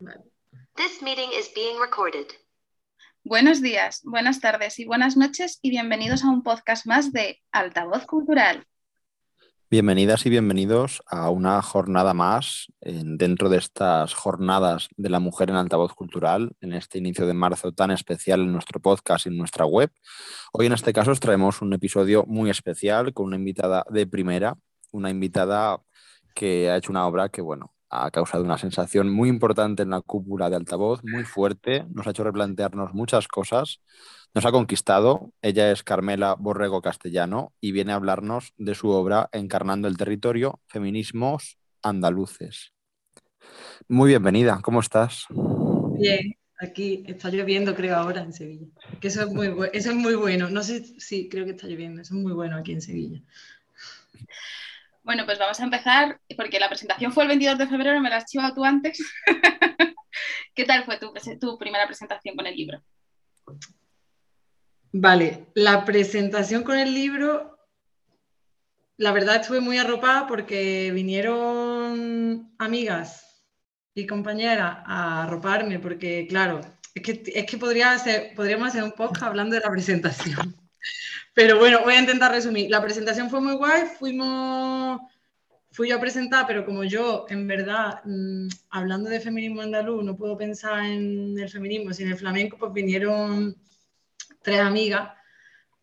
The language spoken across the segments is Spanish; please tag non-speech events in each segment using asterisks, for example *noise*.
This meeting is being recorded. Buenos días, buenas tardes y buenas noches y bienvenidos a un podcast más de Altavoz Cultural. Bienvenidas y bienvenidos a una jornada más en- dentro de estas jornadas de la mujer en altavoz cultural, en este inicio de marzo tan especial en nuestro podcast y en nuestra web. Hoy en este caso os traemos un episodio muy especial con una invitada de primera, una invitada que ha hecho una obra que, bueno, ha causado una sensación muy importante en la cúpula de altavoz, muy fuerte, nos ha hecho replantearnos muchas cosas, nos ha conquistado. Ella es Carmela Borrego Castellano y viene a hablarnos de su obra Encarnando el Territorio, Feminismos Andaluces. Muy bienvenida, ¿cómo estás? Bien, aquí está lloviendo, creo, ahora en Sevilla. Eso es muy, eso es muy bueno. No sé si creo que está lloviendo, eso es muy bueno aquí en Sevilla. Bueno, pues vamos a empezar porque la presentación fue el 22 de febrero, me la has chivado tú antes. *laughs* ¿Qué tal fue tu, primera presentación con el libro? Vale, la presentación con el libro, la verdad estuve muy arropada porque vinieron amigas y compañeras a arroparme, porque claro, es que, es que podríamos hacer un podcast hablando de la presentación. Pero bueno, voy a intentar resumir. La presentación fue muy guay, fuimos, fui yo a presentar, pero como yo, en verdad, mm, hablando de feminismo andaluz, no puedo pensar en el feminismo sin el flamenco, pues vinieron tres amigas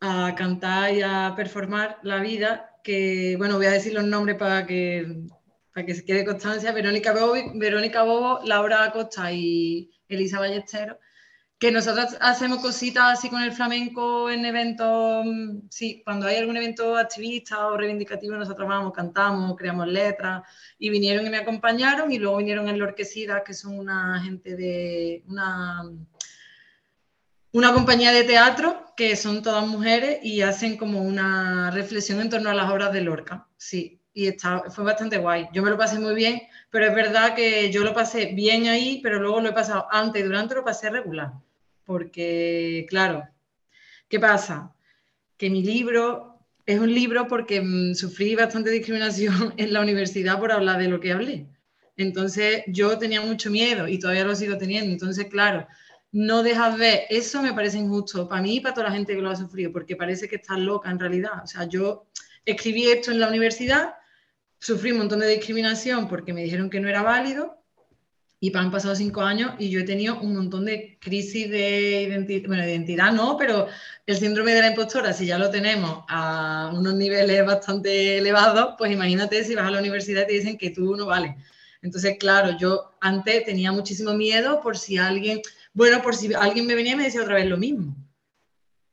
a cantar y a performar la vida, que, bueno, voy a decir los nombres para que, para que se quede constancia, Verónica Bobo, Verónica Bobo, Laura Acosta y Elisa Ballesteros, que nosotros hacemos cositas así con el flamenco en eventos, mm, sí, cuando hay algún evento activista o reivindicativo, nosotros vamos, cantamos, creamos letras, y vinieron y me acompañaron, y luego vinieron en Lorquesida, que son una gente de, una una compañía de teatro que son todas mujeres y hacen como una reflexión en torno a las obras de Lorca. Sí, y está, fue bastante guay. Yo me lo pasé muy bien, pero es verdad que yo lo pasé bien ahí, pero luego lo he pasado antes y durante lo pasé regular. Porque, claro, ¿qué pasa? Que mi libro es un libro porque mm, sufrí bastante discriminación *laughs* en la universidad por hablar de lo que hablé. Entonces yo tenía mucho miedo y todavía lo sigo teniendo. Entonces, claro, no dejas ver, eso me parece injusto para mí y para toda la gente que lo ha sufrido, porque parece que estás loca en realidad. O sea, yo escribí esto en la universidad, sufrí un montón de discriminación porque me dijeron que no era válido y han pasado cinco años y yo he tenido un montón de crisis de identidad, bueno, de identidad no, pero el síndrome de la impostora, si ya lo tenemos a unos niveles bastante elevados, pues imagínate si vas a la universidad y te dicen que tú no vales. Entonces, claro, yo antes tenía muchísimo miedo por si alguien, bueno, por si alguien me venía y me decía otra vez lo mismo.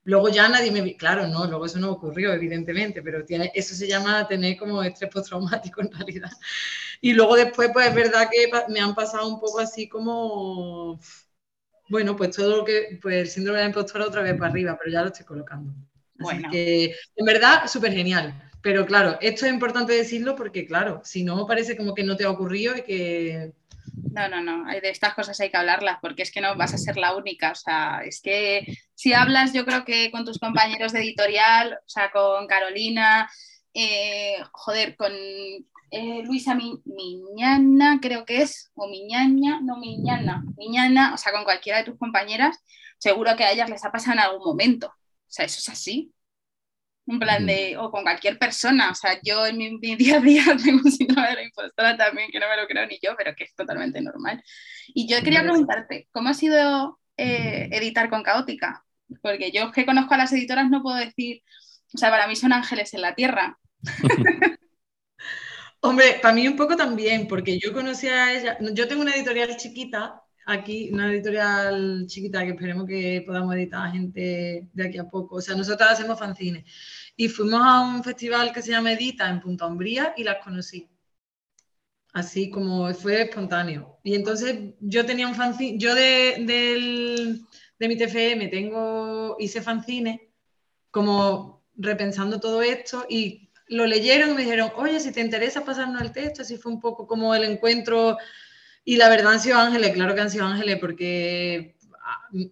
Luego ya nadie me... Claro, no, luego eso no ocurrió, evidentemente, pero tiene, eso se llama tener como estrés postraumático en realidad. Y luego después, pues es verdad que me han pasado un poco así como... Bueno, pues todo lo que... Pues el síndrome de la impostora otra vez para arriba, pero ya lo estoy colocando. Así Bueno. que, en verdad, súper genial. Pero claro, esto es importante decirlo porque, claro, si no, parece como que no te ha ocurrido y que... No, no, no, de estas cosas hay que hablarlas porque es que no vas a ser la única. O sea, es que si hablas, yo creo que con tus compañeros de editorial, o sea, con Carolina, eh, joder, con eh, Luisa Mi- Miñana, creo que es, o Miñaña, no Miñana, Miñana, o sea, con cualquiera de tus compañeras, seguro que a ellas les ha pasado en algún momento. O sea, eso es así. En plan de, o con cualquier persona, o sea, yo en mi, mi día a día *laughs* tengo un síndrome de la impostora también, que no me lo creo ni yo, pero que es totalmente normal. Y yo quería preguntarte, ¿cómo ha sido eh, editar con Caótica? Porque yo que conozco a las editoras no puedo decir, o sea, para mí son ángeles en la tierra. *laughs* *laughs* Hombre, para mí un poco también, porque yo conocí a ella, yo tengo una editorial chiquita aquí, una editorial chiquita que esperemos que podamos editar a gente de aquí a poco. O sea, nosotros hacemos fanzines. Y fuimos a un festival que se llama Edita en Punta Umbría y las conocí. Así como fue espontáneo. Y entonces yo tenía un fanzine, yo de, del- de mi TFM tengo, hice fanzines como repensando todo esto y lo leyeron y me dijeron, oye, si te interesa pasarnos el texto, así fue un poco como el encuentro. Y la verdad han sido ángeles, claro que han sido ángeles, porque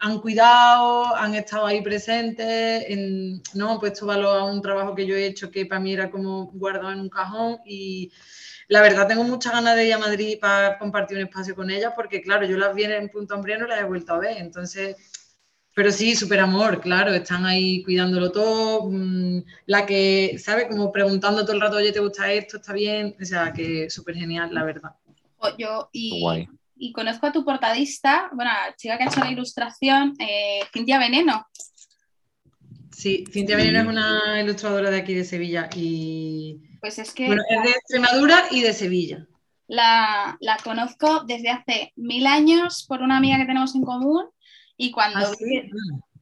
han cuidado, han estado ahí presentes, en- no han puesto valor a un trabajo que yo he hecho que para mí era como guardado en un cajón y la verdad tengo muchas ganas de ir a Madrid para compartir un espacio con ella, porque claro, yo las vi en Punto Hambre no las he vuelto a ver, entonces, pero sí, súper amor, claro, están ahí cuidándolo todo, mm, la que, ¿sabe? Como preguntando todo el rato, oye, ¿te gusta esto? ¿Está bien? O sea, que súper genial, la verdad. Yo, y, y, conozco a tu portadista, bueno, chica que ha hecho la ilustración, eh, Cintia Veneno. Sí, Cintia Veneno es una ilustradora de aquí de Sevilla y... Pues es que... Bueno, es de Extremadura y de Sevilla. La, conozco desde hace mil años por una amiga que tenemos en común y cuando, ¿Ah, vi,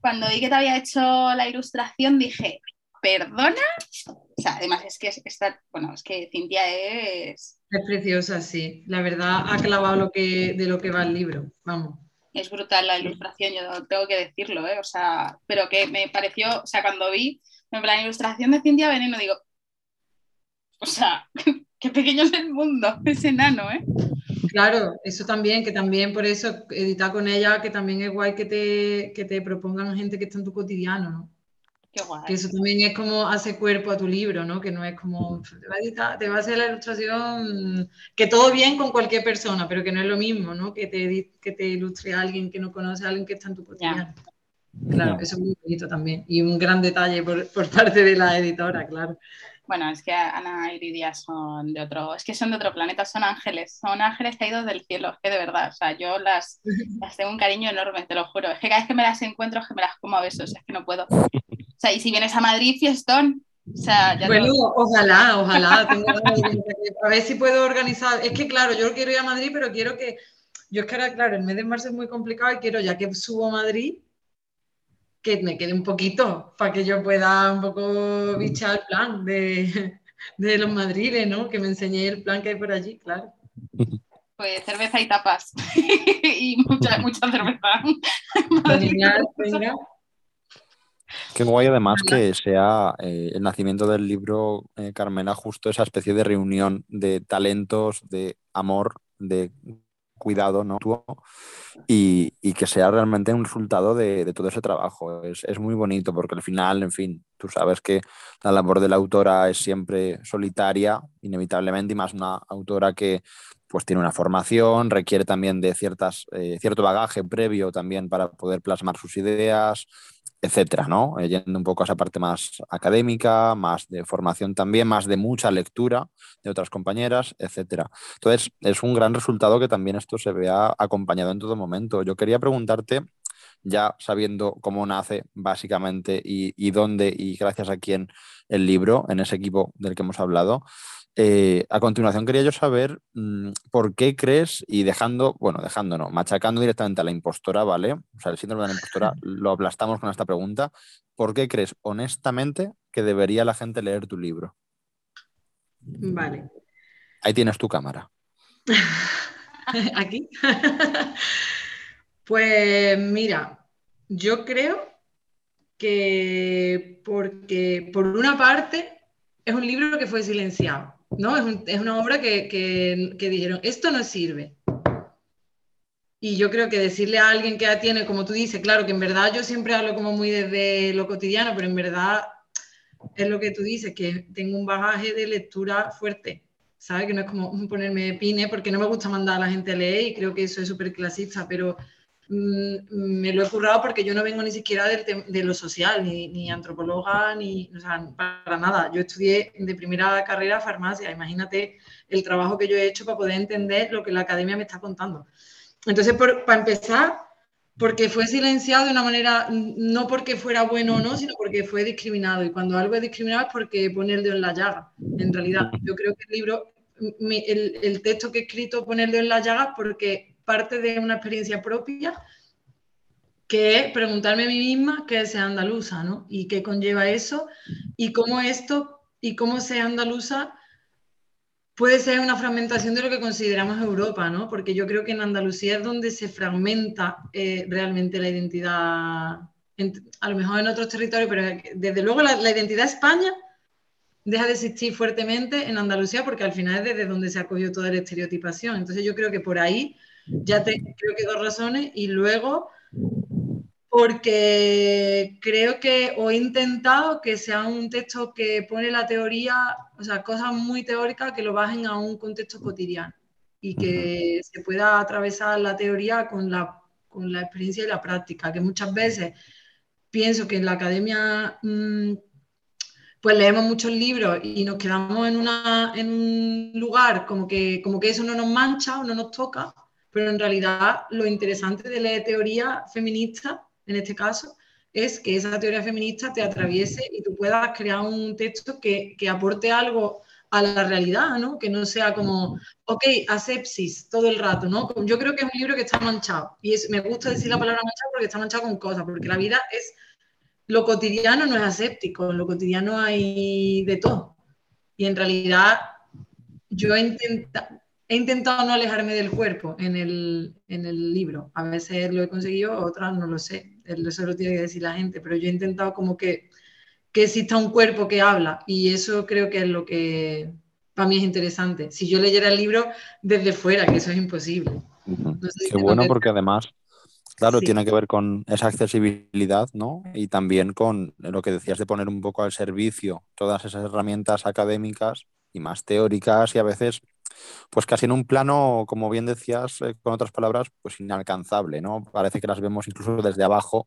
cuando vi que te había hecho la ilustración dije, ¿perdona? O sea, además es que esta, bueno, es que Cintia es... Es preciosa, sí. La verdad ha clavado lo que, de lo que va el libro, vamos es brutal la ilustración, yo tengo que decirlo, ¿eh? O sea, pero que me pareció, o sea, cuando vi la ilustración de Cintia Veneno, digo, o sea, *laughs* qué pequeño es el mundo, *laughs* es enano, ¿eh? Claro, eso también, que también por eso editar con ella, que también es guay que te, que te propongan gente que está en tu cotidiano, ¿no? Que eso también es como hace cuerpo a tu libro, ¿no? Que no es como, te va a, te va a hacer la ilustración, que todo bien con cualquier persona, pero que no es lo mismo, ¿no? Que te, que te ilustre a alguien que no conoce a alguien que está en tu cotidiano. Claro, eso es muy bonito también. Y un gran detalle por, por parte de la editora, claro. Bueno, es que Ana y Lidia son de otro, es que son de otro planeta, son ángeles, son ángeles caídos del cielo, es que de verdad, o sea, yo las, *laughs* las tengo un cariño enorme, te lo juro. Es que cada vez que me las encuentro es que me las como a besos, es que no puedo. *laughs* O sea, y si vienes a Madrid, fiestón. O sea, ya bueno, ojalá, ojalá. *laughs* a ver si puedo organizar. Es que, claro, yo quiero ir a Madrid, pero quiero que. Yo es que ahora, claro, el mes de marzo es muy complicado y quiero, ya que subo a Madrid, que me quede un poquito para que yo pueda un poco bichar el plan de, de los madriles, ¿no? Que me enseñé el plan que hay por allí, claro. Pues cerveza y tapas. *laughs* y mucha, mucha cerveza. *laughs* Venga. Qué guay además que sea eh, el nacimiento del libro, eh, Carmela, justo esa especie de reunión de talentos, de amor, de cuidado ¿no? y, y que sea realmente un resultado de, todo ese trabajo. Es, es, muy bonito porque al final, en fin, tú sabes que la labor de la autora es siempre solitaria, inevitablemente, y más una autora que pues tiene una formación, requiere también de ciertas, eh, cierto bagaje previo también para poder plasmar sus ideas, etcétera, ¿no? Eh, yendo un poco a esa parte más académica, más de formación también, más de mucha lectura de otras compañeras, etcétera. Entonces, es un gran resultado que también esto se vea acompañado en todo momento. Yo quería preguntarte, ya sabiendo cómo nace básicamente y, y dónde y gracias a quién el libro, en ese equipo del que hemos hablado, eh, a continuación quería yo saber mm, por qué crees, y dejando, bueno, dejando no, machacando directamente a la impostora, ¿vale? O sea, el síndrome de la impostora *laughs* lo aplastamos con esta pregunta. ¿Por qué crees honestamente que debería la gente leer tu libro? Vale. Ahí tienes tu cámara. *laughs* Aquí. *laughs* pues mira, yo creo que porque por una parte es un libro que fue silenciado. Es, una obra que, dijeron, esto no sirve. Y yo creo que decirle a alguien que ya tiene, como tú dices, claro que en verdad yo siempre hablo como muy desde lo cotidiano, pero en verdad es lo que tú dices, que tengo un bagaje de lectura fuerte, ¿sabes? Que no es como ponerme pine, porque no me gusta mandar a la gente a leer y creo que eso es súper clasista, pero me lo he currado porque yo no vengo ni siquiera de lo social, ni, antropóloga, ni para nada. Yo estudié de primera carrera farmacia. Imagínate el trabajo que yo he hecho para poder entender lo que la academia me está contando. Entonces, para empezar, porque fue silenciado de una manera, no porque fuera bueno o no, sino porque fue discriminado. Y cuando algo es discriminado es porque pone el dedo en la llaga. En realidad, yo creo que el libro, el, el texto que he escrito pone el dedo en la llaga porque parte de una experiencia propia, que es preguntarme a mí misma qué es ser andaluza, ¿no? Y qué conlleva eso, y cómo esto, y cómo ser andaluza puede ser una fragmentación de lo que consideramos Europa, ¿no? Porque yo creo que en Andalucía es donde se fragmenta eh, realmente la identidad, a lo mejor en otros territorios, pero desde luego la, la, identidad España deja de existir fuertemente en Andalucía porque al final es desde donde se ha cogido toda la estereotipación. Entonces yo creo que por ahí ya te, creo que dos razones y luego porque creo que o he intentado que sea un texto que pone la teoría, o sea, cosas muy teóricas que lo bajen a un contexto cotidiano y que se pueda atravesar la teoría con la, con la experiencia y la práctica, que muchas veces pienso que en la academia mm, pues leemos muchos libros y nos quedamos en, una, en un lugar como que, como que eso no nos mancha o no nos toca, pero en realidad lo interesante de la teoría feminista en este caso, es que esa teoría feminista te atraviese y tú puedas crear un texto que, que aporte algo a la realidad, ¿no? Que no sea como, ok, asepsis todo el rato, ¿no? Yo creo que es un libro que está manchado. Y es, me gusta decir la palabra manchado porque está manchado con cosas, porque la vida es, lo cotidiano no es aséptico, en lo cotidiano hay de todo. Y en realidad yo he intentado, he intentado no alejarme del cuerpo en el, en el libro. A veces lo he conseguido, otras no lo sé. Eso lo tiene que decir la gente, pero yo he intentado como que, que exista un cuerpo que habla y eso creo que es lo que para mí es interesante. Si yo leyera el libro desde fuera, que eso es imposible. Qué bueno porque además, claro, tiene que ver con esa accesibilidad, ¿no? Y también con lo que decías de poner un poco al servicio todas esas herramientas académicas y más teóricas y a veces pues casi en un plano, como bien decías, eh, con otras palabras, pues inalcanzable, ¿no? Parece que las vemos incluso desde abajo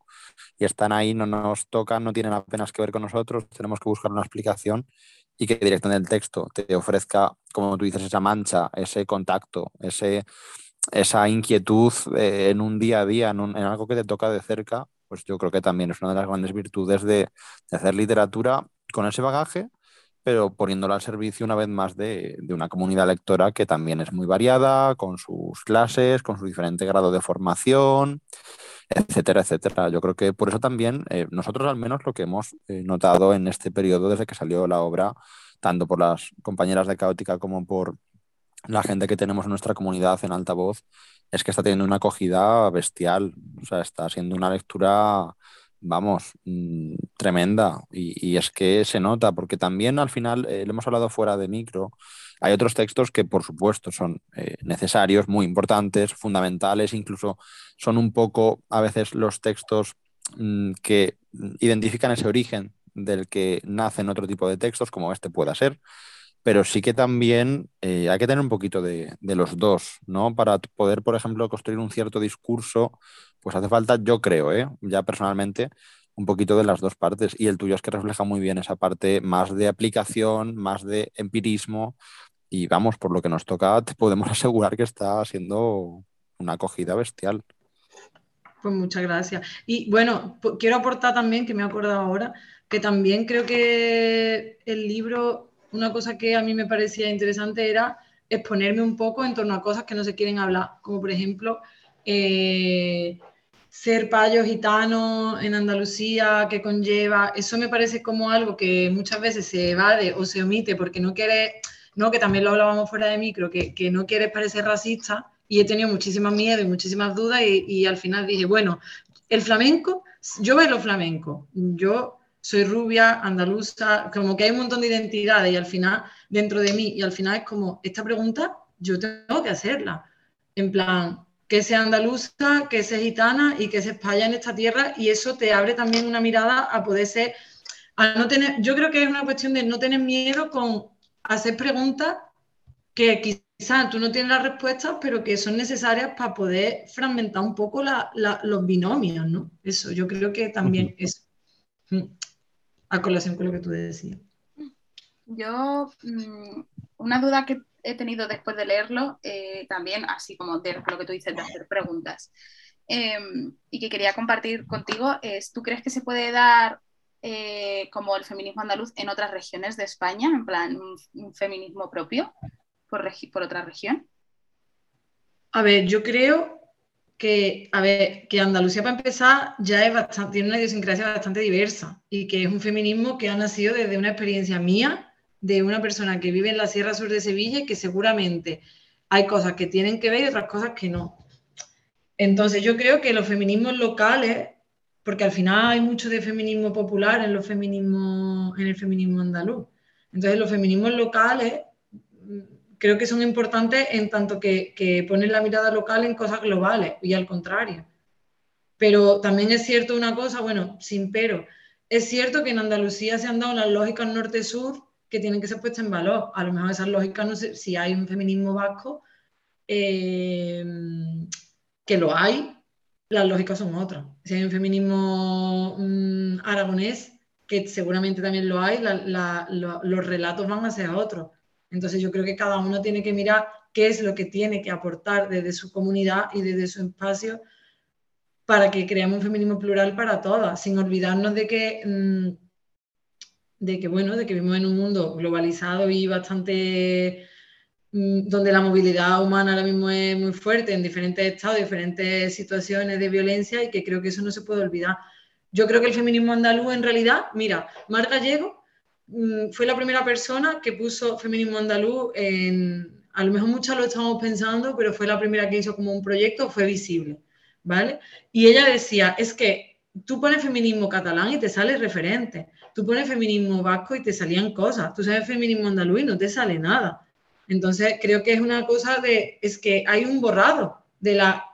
y están ahí, no nos tocan, no tienen apenas que ver con nosotros, tenemos que buscar una explicación y que directamente el texto te ofrezca, como tú dices, esa mancha, ese contacto, ese, esa inquietud eh, en un día a día, en, en, algo que te toca de cerca, pues yo creo que también es una de las grandes virtudes de, de hacer literatura con ese bagaje pero poniéndolo al servicio una vez más de, una comunidad lectora que también es muy variada, con sus clases, con su diferente grado de formación, etcétera, etcétera. Yo creo que por eso también eh, nosotros al menos lo que hemos eh, notado en este periodo desde que salió la obra, tanto por las compañeras de Caótica como por la gente que tenemos en nuestra comunidad en altavoz, es que está teniendo una acogida bestial, o sea, está siendo una lectura vamos, mm, tremenda. Y, es que se nota, porque también al final, eh, lo hemos hablado fuera de micro, hay otros textos que por supuesto son eh, necesarios, muy importantes, fundamentales, incluso son un poco a veces los textos mm, que identifican ese origen del que nacen otro tipo de textos, como este pueda ser. Pero sí que también eh, hay que tener un poquito de, los dos, ¿no? Para poder, por ejemplo, construir un cierto discurso pues hace falta, yo creo, ¿eh? ya personalmente, un poquito de las dos partes. Y el tuyo es que refleja muy bien esa parte más de aplicación, más de empirismo. Y vamos, por lo que nos toca, te podemos *laughs* asegurar que está siendo una acogida bestial. Pues muchas gracias. Y bueno, quiero aportar también, que me he acordado ahora, que también creo que el libro, una cosa que a mí me parecía interesante era exponerme un poco en torno a cosas que no se quieren hablar, como por ejemplo eh, ser payo gitano en Andalucía, que conlleva, eso me parece como algo que muchas veces se evade o se omite porque no quiere, no, que también lo hablábamos fuera de micro, que, que no quieres parecer racista y he tenido muchísimas miedo y muchísimas dudas y, y, al final dije, bueno, el flamenco, yo bailo flamenco, yo soy rubia, andaluza, como que hay un montón de identidades y al final, dentro de mí, y al final es como, esta pregunta yo tengo que hacerla, en plan, que sea andaluza, que sea gitana y que se espalla en esta tierra y eso te abre también una mirada a poder ser, a no tener, yo creo que es una cuestión de no tener miedo con hacer preguntas que quizás tú no tienes las respuestas, pero que son necesarias para poder fragmentar un poco los binomios, ¿no? Eso, yo creo que también es mm, a colación con lo que tú decías. Yo, mm, una duda que he tenido después de leerlo, eh, también así como de lo que tú dices, de hacer preguntas, em, y que quería compartir contigo, es, ¿tú crees que se puede dar eh, como el feminismo andaluz en otras regiones de España, en plan un, feminismo propio por, por otra región? A ver, yo creo que, a ver, que Andalucía para empezar ya tiene una idiosincrasia bastante diversa y que es un feminismo que ha nacido desde una experiencia mía de una persona que vive en la Sierra Sur de Sevilla y que seguramente hay cosas que tienen que ver y otras cosas que no. Entonces yo creo que los feminismos locales, porque al final hay mucho de feminismo popular en, los feminismos, en el feminismo andaluz, entonces los feminismos locales creo que son importantes en tanto que, que ponen la mirada local en cosas globales y al contrario. Pero también es cierto una cosa, bueno, sin pero, es cierto que en Andalucía se han dado las lógicas norte-sur que tienen que ser puestas en valor. A lo mejor esas lógicas, no sé, si hay un feminismo vasco, eh, que lo hay, las lógicas son otras. Si hay un feminismo mm, aragonés, que seguramente también lo hay, los relatos van a ser otros. Entonces yo creo que cada uno tiene que mirar qué es lo que tiene que aportar desde su comunidad y desde su espacio para que creamos un feminismo plural para todas, sin olvidarnos de que, mm, de que, bueno, de que vivimos en un mundo globalizado y bastante mm, donde la movilidad humana ahora mismo es muy fuerte en diferentes estados, diferentes situaciones de violencia y que creo que eso no se puede olvidar. Yo creo que el feminismo andaluz en realidad, mira, Mar Gallego fue la primera persona que puso feminismo andaluz en, a lo mejor muchas lo estamos pensando, pero fue la primera que hizo como un proyecto, fue visible, ¿vale? Y ella decía, es que tú pones feminismo catalán y te sale referente, tú pones feminismo vasco y te salían cosas, tú sabes feminismo andaluz y no te sale nada. Entonces creo que es una cosa de, es que hay un borrado de la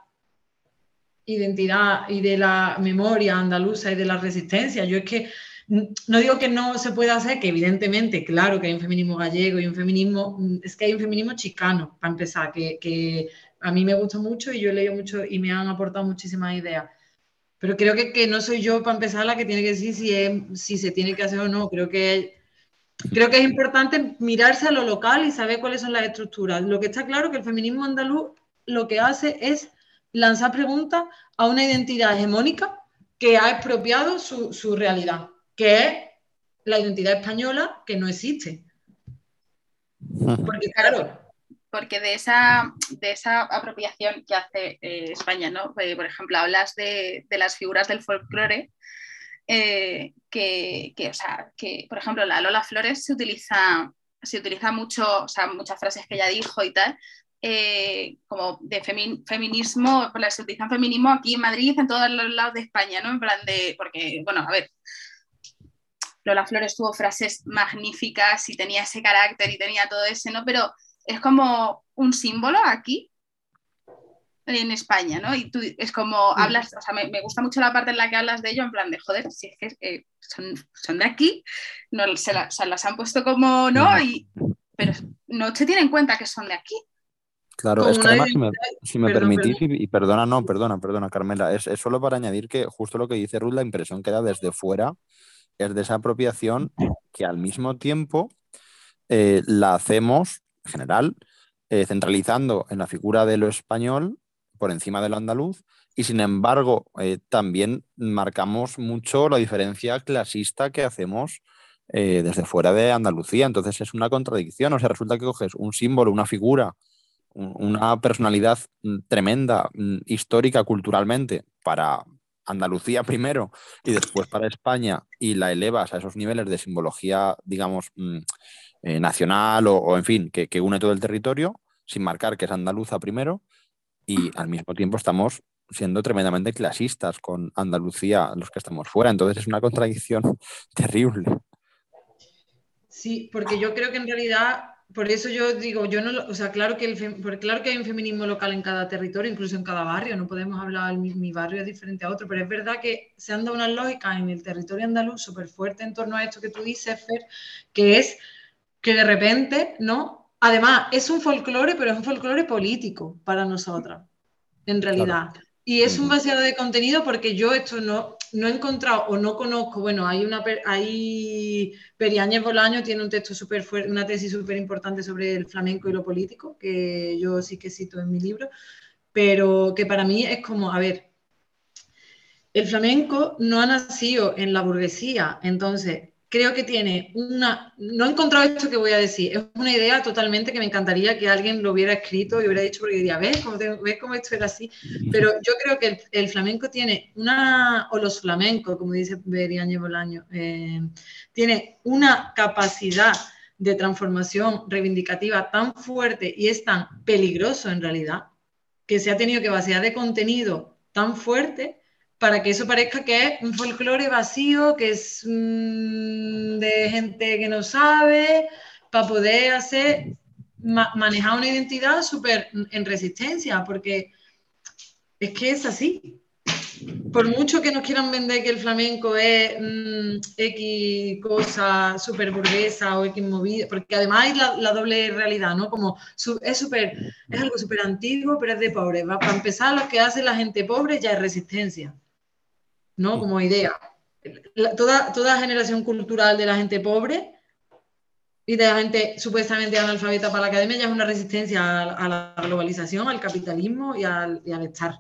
identidad y de la memoria andaluza y de la resistencia. Yo es que no digo que no se pueda hacer, que evidentemente, claro que hay un feminismo gallego y un feminismo, mm, es que hay un feminismo chicano, para empezar, que, a mí me gusta mucho y yo he leído mucho y me han aportado muchísimas ideas. Pero creo que, no soy yo, para empezar, la que tiene que decir si, si se tiene que hacer o no. Creo que, creo que es importante mirarse a lo local y saber cuáles son las estructuras. Lo que está claro que el feminismo andaluz lo que hace es lanzar preguntas a una identidad hegemónica que ha expropiado su, su realidad que es la identidad española que no existe. *laughs* Porque claro, porque de esa, de esa apropiación que hace eh, España, ¿no? Eh, por ejemplo, hablas de, las figuras del folclore, eh, que, o sea, que, por ejemplo, la Lola Flores se utiliza, se utiliza mucho, o sea, muchas frases que ella dijo y tal, como de feminismo, pues se utilizan feminismo aquí en Madrid, en todos los lados de España, ¿no? En plan de, porque, bueno, a ver, Lola Flores tuvo frases magníficas y tenía ese carácter y tenía todo ese, ¿no? Pero es como un símbolo aquí en España, ¿no? Y tú es como hablas, o sea, me, gusta mucho la parte en la que hablas de ello, en plan de, joder, si es que eh, son, de aquí, no, se, las han puesto como, ¿no? Y, pero no se tiene en cuenta que son de aquí. Claro, es que además, si me, permitís, Y, perdona, no, perdona, perdona, Carmela, es, es, solo para añadir que justo lo que dice Ruth, la impresión que da desde fuera es de esa apropiación que al mismo tiempo eh, la hacemos, en general, eh, centralizando en la figura de lo español por encima de lo andaluz y sin embargo eh, también marcamos mucho la diferencia clasista que hacemos desde fuera de Andalucía. Entonces es una contradicción, o sea, resulta que coges un símbolo, una figura, una personalidad mm, tremenda, mm, histórica, culturalmente, para, Andalucía primero y después para España y la elevas a esos niveles de simbología, digamos, mm, eh, nacional o, en fin, que, une todo el territorio, sin marcar que es andaluza primero, y al mismo tiempo estamos siendo tremendamente clasistas con Andalucía, los que estamos fuera. Entonces es una contradicción *laughs* terrible. Sí, porque yo creo que en realidad por eso yo digo, yo no, o sea, claro que, el, claro que hay un feminismo local en cada territorio, incluso en cada barrio, no podemos hablar, mi, mi barrio es diferente a otro, pero es verdad que se han dado unas lógicas en el territorio andaluz súper fuerte en torno a esto que tú dices, Fer, que es que de repente, ¿no? Además, es un folclore, pero es un folclore político para nosotras, en realidad. Y es un vaciado de contenido porque yo esto no, no he encontrado o no conozco, bueno, hay una, hay, Periáñez Bolaño tiene un texto súper fuerte, una tesis súper importante sobre el flamenco y lo político, que yo sí que cito en mi libro, pero que para mí es como, a ver, el flamenco no ha nacido en la burguesía, entonces creo que tiene una, no he encontrado esto que voy a decir, es una idea totalmente que me encantaría que alguien lo hubiera escrito y hubiera dicho, porque diría, ¿ves cómo, ¿ves cómo esto era así? Pero yo creo que el, flamenco tiene una, o los flamencos, como dice Beriañe Bolaño, eh, tiene una capacidad de transformación reivindicativa tan fuerte y es tan peligroso en realidad, que se ha tenido que vaciar de contenido tan fuerte para que eso parezca que es un folclore vacío, que es mm, de gente que no sabe, para poder hacer, manejar una identidad súper en resistencia, porque es que es así. por mucho que nos quieran vender que el flamenco es mm, X cosa súper burguesa o X movida, porque además hay la, doble realidad, ¿no? Como es súper, es algo súper antiguo, pero es de pobre. Para empezar, lo que hace la gente pobre ya es resistencia, ¿no? Como idea. toda, toda generación cultural de la gente pobre y de la gente supuestamente analfabeta para la academia ya es una resistencia a, la globalización, al capitalismo y al, y al estar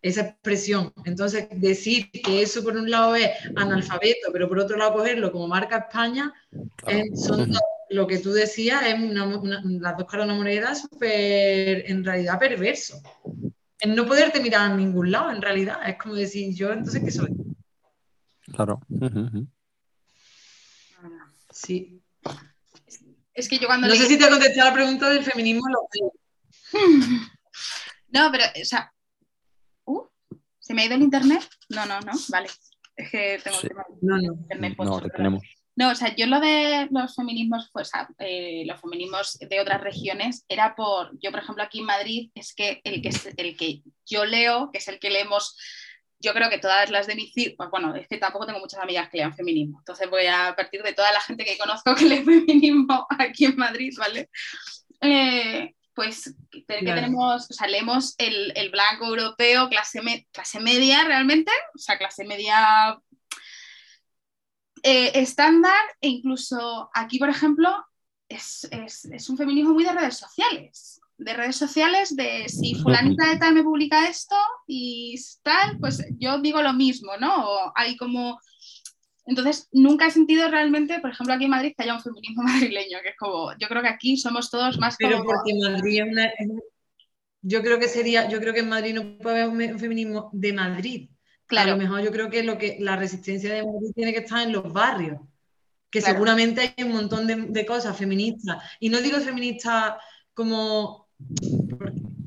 esa expresión. Entonces, decir que eso por un lado es analfabeto, pero por otro lado cogerlo como marca España, son lo que tú decías, es las dos caras de una moneda súper, en realidad, perverso. En no poderte mirar a ningún lado, en realidad. Es como decir, yo entonces, ¿qué soy? Claro. Sí. Es que yo cuando... No sé si te contesté a la pregunta del feminismo. Lo... *laughs* No, pero, o sea, ¿Se me ha ido el internet? No, no, no, vale. Es que tengo sí. no, no. internet. No, lo tenemos. No, o sea, yo lo de los feminismos, pues eh, los feminismos de otras regiones era por, yo por ejemplo aquí en Madrid, es que el que, el que yo leo, que es el que leemos, yo creo que todas las de mi círculo, pues bueno, es que tampoco tengo muchas amigas que lean feminismo, entonces voy a partir de toda la gente que conozco que lee *laughs* feminismo aquí en Madrid, ¿vale? Eh, pues que tenemos, o sea, leemos el, blanco europeo, clase, clase media realmente, o sea, clase media eh, estándar, e incluso aquí, por ejemplo, es, un feminismo muy de redes sociales. De redes sociales, de si fulanita de tal me publica esto y tal, pues yo digo lo mismo, ¿no? O hay como entonces, nunca he sentido realmente, por ejemplo, aquí en Madrid, que haya un feminismo *laughs* madrileño, que es como, yo creo que aquí somos todos más Pero porque Madrid es una... Yo creo que sería, yo creo que en Madrid no puede haber un feminismo de Madrid. Claro. A lo mejor yo creo que lo que la resistencia de Madrid tiene que estar en los barrios, que seguramente hay un montón de, de, cosas feministas. Y no digo feministas como...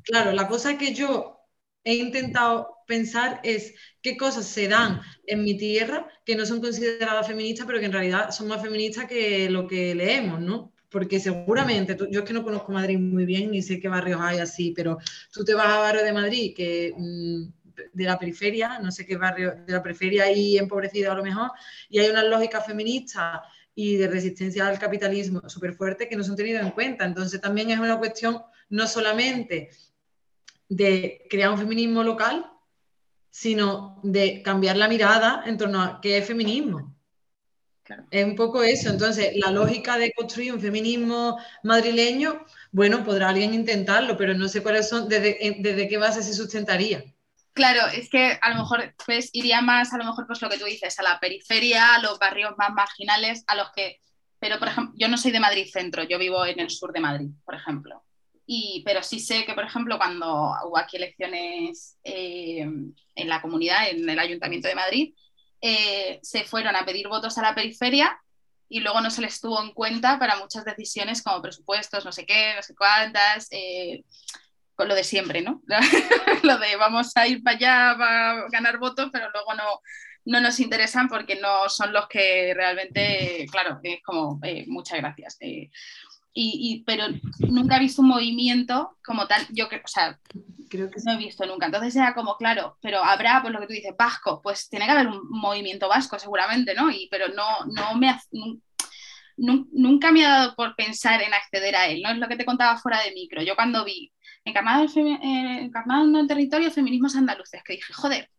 Claro, la cosa que yo he intentado pensar es qué cosas se dan en mi tierra que no son consideradas feministas, pero que en realidad son más feministas que lo que leemos, ¿no? Porque seguramente, yo es que no conozco Madrid muy bien, ni sé qué barrios hay así, pero tú te vas a barrio de Madrid, que mm, de la periferia, no sé qué barrio de la periferia y empobrecido a lo mejor, y hay unas lógicas feministas y de resistencia al capitalismo súper fuerte que no son tenidas en cuenta. Entonces también es una cuestión no solamente de crear un feminismo local, sino de cambiar la mirada en torno a qué es feminismo. Es un poco eso. Entonces, la lógica de construir un feminismo madrileño, bueno, podrá alguien intentarlo, pero no sé cuáles son, desde, desde qué base se sustentaría. Claro, es que a lo mejor pues, iría más, a lo mejor, pues lo que tú dices, a la periferia, a los barrios más marginales, a los que. Pero, por ejemplo, yo no soy de Madrid centro, yo vivo en el sur de Madrid, por ejemplo pero sí sé que, por ejemplo, cuando hubo aquí elecciones eh, en la comunidad, en el Ayuntamiento de Madrid, eh, se fueron a pedir votos a la periferia y luego no se les tuvo en cuenta para muchas decisiones como presupuestos, no sé qué, no sé cuántas, eh, con lo de siempre, ¿no? *laughs* lo de vamos a ir para allá para ganar votos, pero luego no, no nos interesan porque no son los que realmente, claro, es como, muchas gracias y, pero nunca he visto un movimiento como tal, yo creo, o sea, creo que no he visto nunca. Entonces era como, claro, pero habrá, pues lo que tú dices, vasco, pues tiene que haber un movimiento vasco seguramente, ¿no? Y, pero no, no me nunca me ha dado por pensar en acceder a él, ¿no? Es lo que te contaba fuera de micro. Yo cuando vi encarnado, eh, encarnado en el territorio feminismos andaluces, que dije, joder,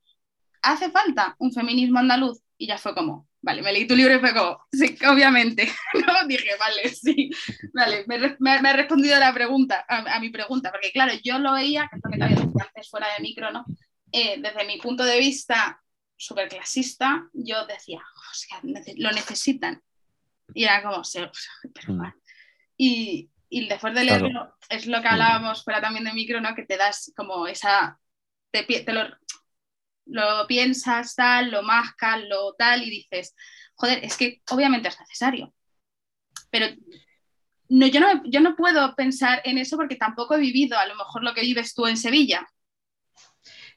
hace falta un feminismo andaluz y ya fue como, Vale, me leí tu libro y fue como, sí, obviamente. *laughs* ¿no? Dije, vale, sí. Vale, me, ha respondido a la pregunta, a, mi pregunta, porque claro, yo lo veía, que es lo que te había dicho antes fuera de micro, ¿no? Eh, desde mi punto de vista súper clasista, yo decía, o sea, lo necesitan. Y era como, sí, pero mm. Y, y después de leerlo, es lo que hablábamos fuera también de micro, ¿no? Que te das como esa, te, te lo, lo piensas, tal, lo mascas, lo tal, y dices, joder, es que obviamente es necesario. Pero no, yo, no, yo no puedo pensar en eso porque tampoco he vivido a lo mejor lo que vives tú en Sevilla.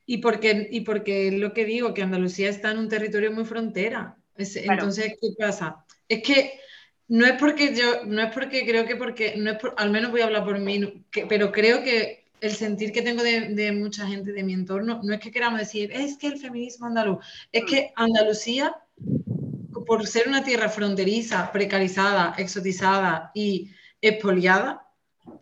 Y porque, y porque lo que digo, que Andalucía está en un territorio muy frontera. Entonces, ¿qué pasa? Es que no es porque yo, no es porque creo que porque, no es al menos voy a hablar por mí, pero creo que el sentir que tengo de, mucha gente de mi entorno, no es que queramos decir, es que el feminismo andaluz, es que Andalucía, por ser una tierra fronteriza, precarizada, exotizada y expoliada,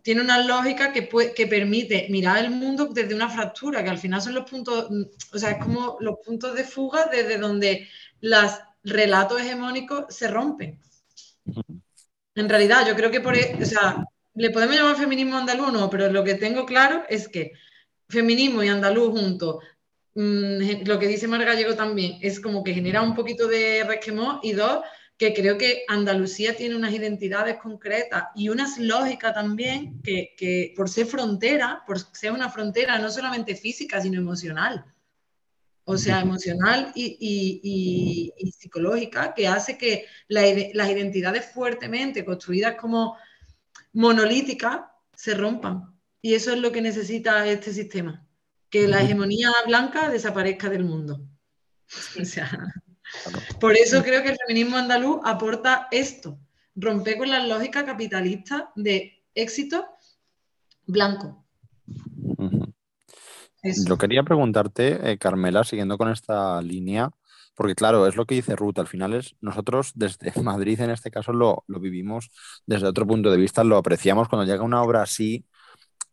tiene una lógica que, que permite mirar el mundo desde una fractura, que al final son los puntos, o sea, es como los puntos de fuga desde donde los relatos hegemónicos se rompen. En realidad, yo creo que por, e, o sea, le podemos llamar feminismo andaluz, no, pero lo que tengo claro es que feminismo y andaluz juntos, mm, lo que dice Mar Gallego también, es como que genera un poquito de resquemor y dos, que creo que Andalucía tiene unas identidades concretas y unas lógicas también que, por ser frontera, por ser una frontera no solamente física, sino emocional. O sea, emocional y, psicológica, que hace que las identidades fuertemente construidas como monolíticas se rompan. Y eso es lo que necesita este sistema, que la hegemonía blanca desaparezca del mundo. *laughs* por eso creo que el feminismo andaluz aporta esto, romper con la lógica capitalista de éxito blanco. Yo quería preguntarte, eh, Carmela, siguiendo con esta línea, porque claro, es lo que dice Ruth, al final es nosotros desde *laughs* Madrid en este caso lo, vivimos desde otro punto de vista, lo apreciamos cuando llega una obra así,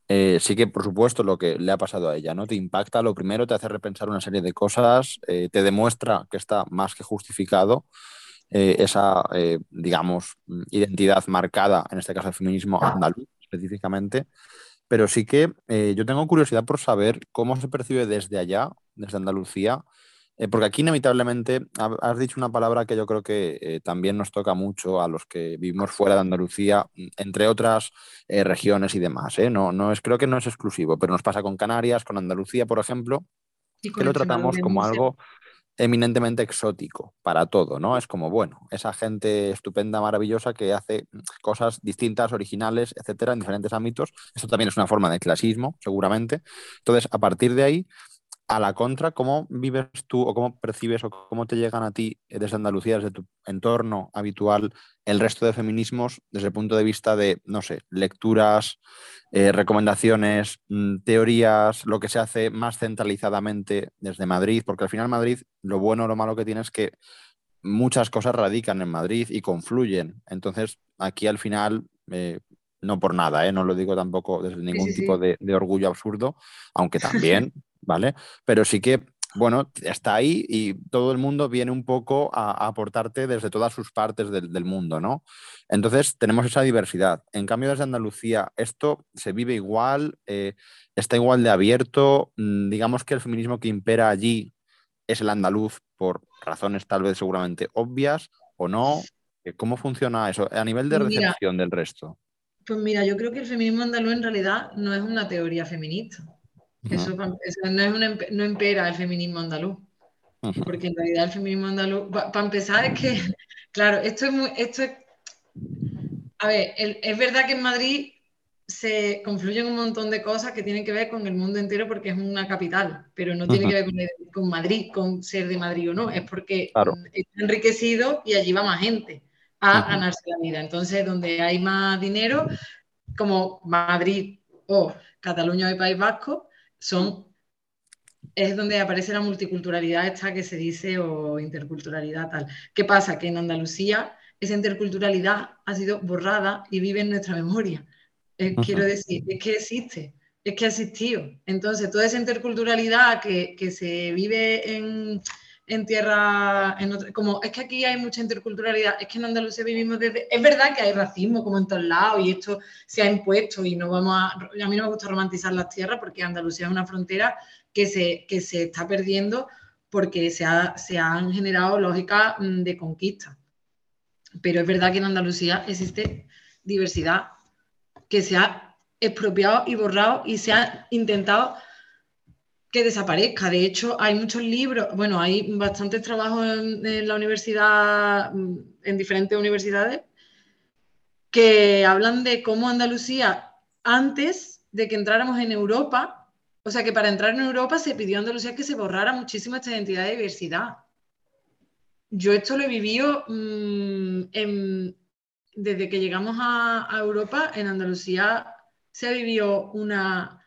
eh, sí que por supuesto lo que le ha pasado a ella, ¿no? Te impacta, lo primero te hace repensar una serie de cosas, eh, te demuestra que está más que justificado esa, digamos, identidad marcada, en este caso el feminismo andaluz específicamente, pero sí que yo tengo curiosidad por saber cómo se percibe desde allá, desde Andalucía, eh, porque aquí inevitablemente has dicho una palabra que yo creo que eh, también nos toca mucho a los que vivimos fuera de Andalucía, entre otras eh, regiones y demás. No, no es, creo que no es exclusivo, pero nos pasa con Canarias, con Andalucía, por ejemplo, que lo tratamos como algo eminentemente exótico para todo, ¿no? Es como, bueno, esa gente estupenda, maravillosa que hace cosas distintas, originales, etcétera, en diferentes ámbitos. Esto también es una forma de clasismo, seguramente. Entonces, a partir de ahí, a la contra, ¿cómo vives tú o cómo percibes o cómo te llegan a ti eh, desde Andalucía, desde tu entorno habitual, el resto de feminismos desde el punto de vista de, no sé, lecturas, eh, recomendaciones, mm, teorías, lo que se hace más centralizadamente desde Madrid? Porque al final Madrid, lo bueno o lo malo que tiene es que muchas cosas radican en Madrid y confluyen. Entonces, aquí al final... Eh, no por nada, no lo digo tampoco desde ningún tipo de, de orgullo absurdo, aunque *laughs* también ¿vale? Pero sí que, bueno, está ahí y todo el mundo viene un poco a, aportarte desde todas sus partes del, mundo, ¿no? Entonces tenemos esa diversidad. En cambio, desde Andalucía, esto se vive igual, eh, está igual de abierto. Mm, digamos que el feminismo que impera allí es el andaluz por razones tal vez seguramente obvias o no. Eh, ¿Cómo funciona eso a nivel de pues recepción del resto? Pues mira, yo creo que el feminismo andaluz en realidad no es una teoría feminista. Eso, no, es no impera el feminismo andaluz. Porque en realidad el feminismo andaluz, para empezar, es que, claro, esto es muy. Esto es, a ver, es verdad que en Madrid se confluyen un montón de cosas que tienen que ver con el mundo entero porque es una capital, pero no tiene que ver con, Madrid, con ser de Madrid o no, es porque está enriquecido y allí va más gente a ganarse la vida. Entonces, donde hay más dinero, como Madrid o Cataluña o País Vasco, son es donde aparece la multiculturalidad esta que se dice o interculturalidad tal. ¿Qué pasa? Que en Andalucía esa interculturalidad ha sido borrada y vive en nuestra memoria. Eh, quiero decir, es que existe, es que ha existido. Entonces, toda esa interculturalidad que, que se vive en, en tierra, en como es que aquí hay mucha interculturalidad, es que en Andalucía vivimos desde, es verdad que hay racismo como en todos lados y esto se ha impuesto y no vamos a, a mí no me gusta romantizar las tierras porque Andalucía es una frontera que se, que se está perdiendo porque se, ha, se han generado lógicas mm, de conquista. Pero es verdad que en Andalucía existe diversidad que se ha expropiado y borrado y se ha intentado que desaparezca. De hecho, hay muchos libros, bueno, hay bastantes trabajos en, la universidad, mm, en diferentes universidades, que hablan de cómo Andalucía, antes de que entráramos en Europa, o sea que para entrar en Europa se pidió a Andalucía que se borrara muchísimo esta identidad de diversidad. Yo esto lo he vivido mm, desde que llegamos a, a Europa, en Andalucía se ha vivido una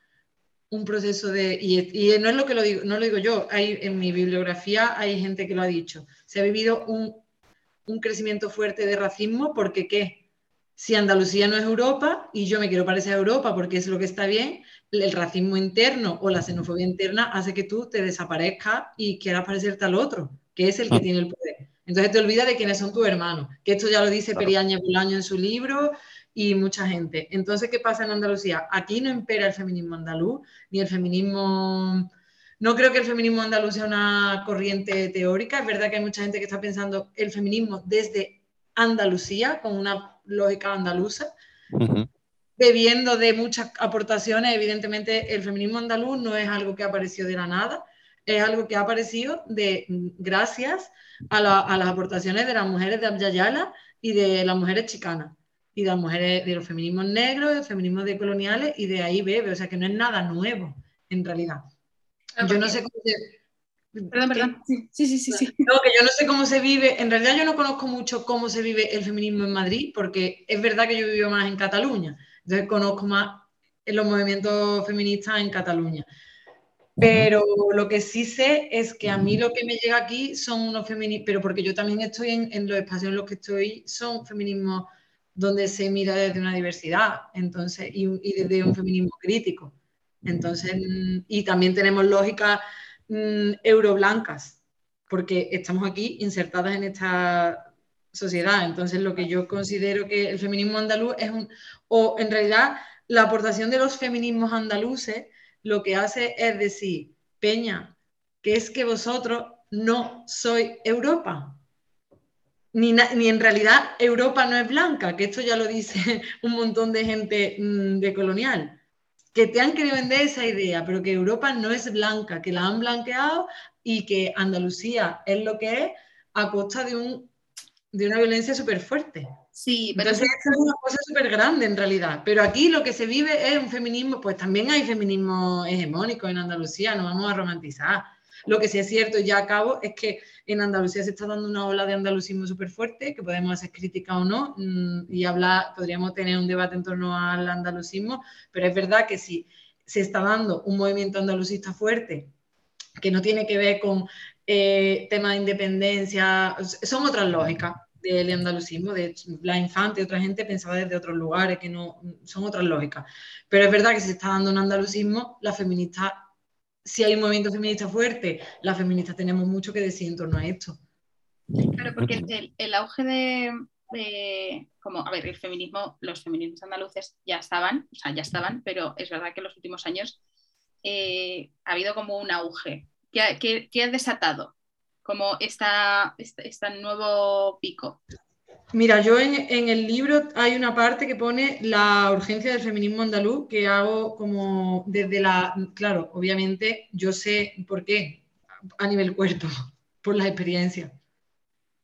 un proceso de, y, no es lo que lo digo, no lo digo yo, hay, en mi bibliografía hay gente que lo ha dicho, se ha vivido un, un crecimiento fuerte de racismo porque ¿qué? Si Andalucía no es Europa y yo me quiero parecer a Europa porque es lo que está bien, el racismo interno o la xenofobia interna hace que tú te desaparezcas y quieras parecerte al otro, que es el que tiene el poder. Entonces te olvidas de quiénes son tus hermanos, que esto ya lo dice Periaña Bolaño en su libro y mucha gente. Entonces, ¿qué pasa en Andalucía? Aquí no impera el feminismo andaluz, ni el feminismo... No creo que el feminismo andaluz sea una corriente teórica. Es verdad que hay mucha gente que está pensando el feminismo desde Andalucía, con una lógica andaluza, bebiendo de muchas aportaciones. Evidentemente, el feminismo andaluz no es algo que ha aparecido de la nada, es algo que ha aparecido de, gracias a, las aportaciones de las mujeres de Abya y de las mujeres chicanas y de las mujeres de los feminismos negros, de los feminismos decoloniales, y de ahí bebe, o sea que no es nada nuevo en realidad. Ah, yo no sé cómo se... Perdón, perdón. Sí, sí, sí, sí. No, que yo no sé cómo se vive, en realidad yo no conozco mucho cómo se vive el feminismo en Madrid, porque es verdad que yo vivo más en Cataluña, entonces conozco más los movimientos feministas en Cataluña. Pero lo que sí sé es que a mí lo que me llega aquí son unos feminismos, pero porque yo también estoy en, en los espacios en los que estoy, son feminismos donde se mira desde una diversidad entonces, y, desde un feminismo crítico. Entonces, y también tenemos lógicas mm, euroblancas, porque estamos aquí insertadas en esta sociedad. Entonces, lo que yo considero que el feminismo andaluz es un, o en realidad la aportación de los feminismos andaluces lo que hace es decir, Peña, que es que vosotros no sois Europa ni, en realidad Europa no es blanca, que esto ya lo dice *laughs* un montón de gente mm, de colonial, que te han querido vender esa idea, pero que Europa no es blanca, que la han blanqueado y que Andalucía es lo que es a costa de, un, de una violencia súper fuerte. Sí, pero Entonces, es una cosa súper grande en realidad. Pero aquí lo que se vive es un feminismo, pues también hay feminismo hegemónico en Andalucía, no vamos a romantizar. Lo que sí es cierto, ya acabo, es que en Andalucía se está dando una ola de andalucismo súper fuerte, que podemos hacer crítica o no, mm, y hablar, podríamos tener un debate en torno al andalucismo, pero es verdad que si se está dando un movimiento andalucista fuerte, que no tiene que ver con eh, temas de independencia, son otras lógicas del andalucismo, de la infante, otra gente pensaba desde otros lugares, que no, son otras lógicas. Pero es verdad que se está dando un andalucismo, la feminista si hay un movimiento feminista fuerte, las feministas tenemos mucho que decir en torno a esto. Claro, porque el, auge de, como, a ver, el feminismo, los feminismos andaluces ya estaban, o sea, ya estaban, pero es verdad que en los últimos años eh, ha habido como un auge. ¿Qué, ha desatado? Como esta, este nuevo pico. Mira, yo en, el libro hay una parte que pone la urgencia del feminismo andaluz, que hago como desde la, claro, obviamente yo sé por qué a nivel cuerpo, *laughs* por la experiencia.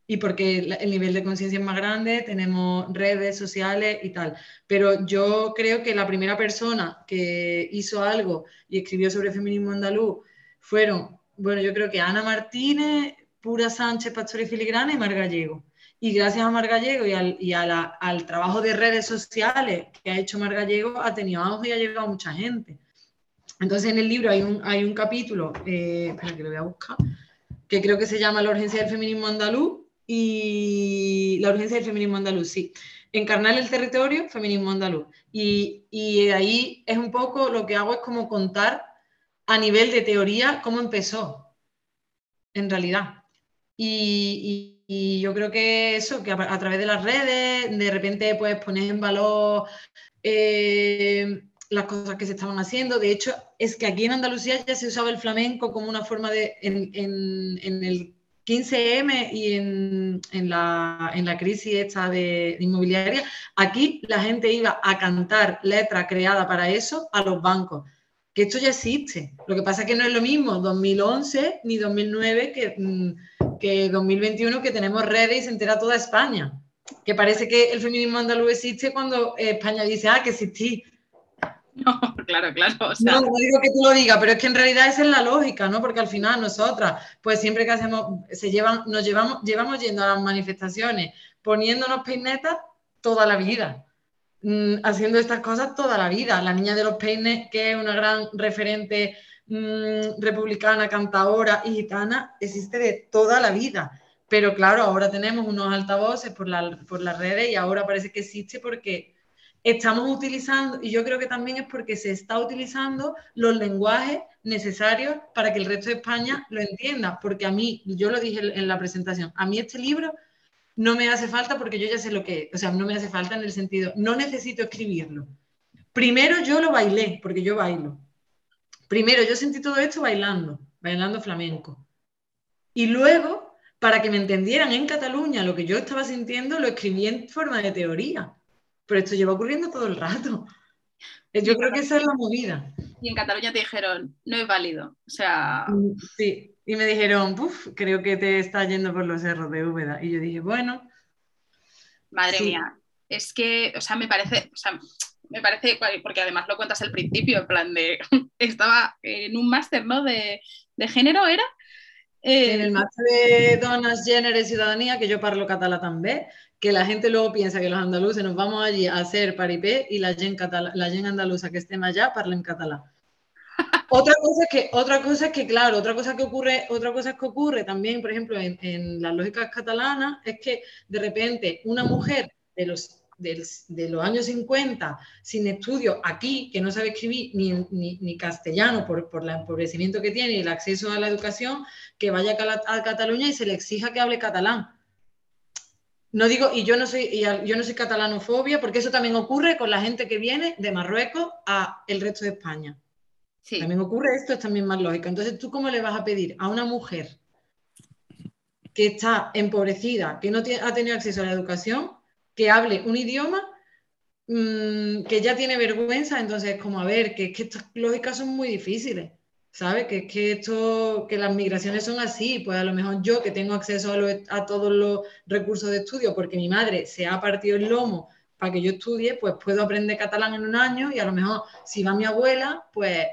Y porque el nivel de conciencia es más grande, tenemos redes sociales y tal. Pero yo creo que la primera persona que hizo algo y escribió sobre feminismo andaluz fueron, bueno, yo creo que Ana Martínez, Pura Sánchez, Pastor y Filigrana y Mar Gallego y gracias a Mar Gallego y, al, trabajo de redes sociales que ha hecho Mar Gallego, ha tenido auge y ha llegado a mucha gente. Entonces en el libro hay un, hay un capítulo, eh, espera que lo voy a buscar, que creo que se llama La urgencia del feminismo andaluz y la urgencia del feminismo andaluz, sí. Encarnar el territorio, feminismo andaluz. Y, y ahí es un poco lo que hago es como contar a nivel de teoría cómo empezó, en realidad. y, y yo creo que eso, que a, través de las redes, de repente puedes poner en valor eh, las cosas que se estaban haciendo. De hecho, es que aquí en Andalucía ya se usaba el flamenco como una forma de, en, en, el 15M y en, en, la, en la crisis esta de, inmobiliaria, aquí la gente iba a cantar letras creadas para eso a los bancos que esto ya existe. Lo que pasa es que no es lo mismo 2011 ni 2009 que, mm, que 2021 que tenemos redes y se entera toda España. Que parece que el feminismo andaluz existe cuando España dice, ah, que existí. No, *laughs* claro, claro. No, no digo que tú lo digas, pero es que en realidad esa es la lógica, ¿no? Porque al final nosotras, pues siempre que hacemos, se llevan, nos llevamos, llevamos yendo a las manifestaciones, poniéndonos peinetas toda la vida. Mm, haciendo estas cosas toda la vida. La niña de los peines, que es una gran referente mm, republicana, cantadora y gitana, existe de toda la vida. Pero claro, ahora tenemos unos altavoces por, por las redes y ahora parece que existe porque estamos utilizando, y yo creo que también es porque se está utilizando los lenguajes necesarios para que el resto de España lo entienda. Porque a mí, yo lo dije en la presentación, a mí este libro no me hace falta porque yo ya sé lo que es. O sea, no me hace falta en el sentido, no necesito escribirlo. Primero yo lo bailé, porque yo bailo. Primero yo sentí todo esto bailando, bailando flamenco. Y luego, para que me entendieran en Cataluña lo que yo estaba sintiendo, lo escribí en forma de teoría. Pero esto lleva ocurriendo todo el rato. Yo creo que esa es la movida. Y en Cataluña te dijeron, no es válido. O sea. Mm, sí, y me dijeron, Puf, creo que te está yendo por los cerros de Úbeda. Y yo dije, bueno. Madre mía, es que, o sea, me parece, o sea, me parece, porque además lo cuentas al principio, en plan de, *laughs* estaba en un máster, ¿no? De, de género, ¿era? en el eh, máster de Donas, Género y Ciudadanía, que yo parlo catalán también, que la gente luego piensa que los andaluces nos vamos allí a hacer paripé y la gente, la andaluza que esté allá parla en catalán. Otra cosa es que, otra cosa que, claro, otra cosa que ocurre, otra cosa que ocurre también, por ejemplo, en, las lógicas catalanas, es que de repente una mujer de los, de, los años 50 sin estudio aquí, que no sabe escribir ni, ni, castellano por, por, el empobrecimiento que tiene y el acceso a la educación, que vaya a, a Cataluña y se le exija que hable catalán. No digo, y yo no soy, y yo no soy catalanofobia, porque eso también ocurre con la gente que viene de Marruecos a el resto de España. También ocurre esto, es también más lógico. Entonces, ¿tú cómo le vas a pedir a una mujer que está empobrecida, que no ha tenido acceso a la educación, que hable un idioma mm, que ya tiene vergüenza? Entonces, como a ver, que, que estas lógicas son muy difíciles. ¿Sabes? Que, que, esto, que las migraciones son así, pues a lo mejor yo que tengo acceso a, a todos los recursos de estudio porque mi madre se ha partido el lomo para que yo estudie, pues puedo aprender catalán en un año y a lo mejor si va mi abuela, pues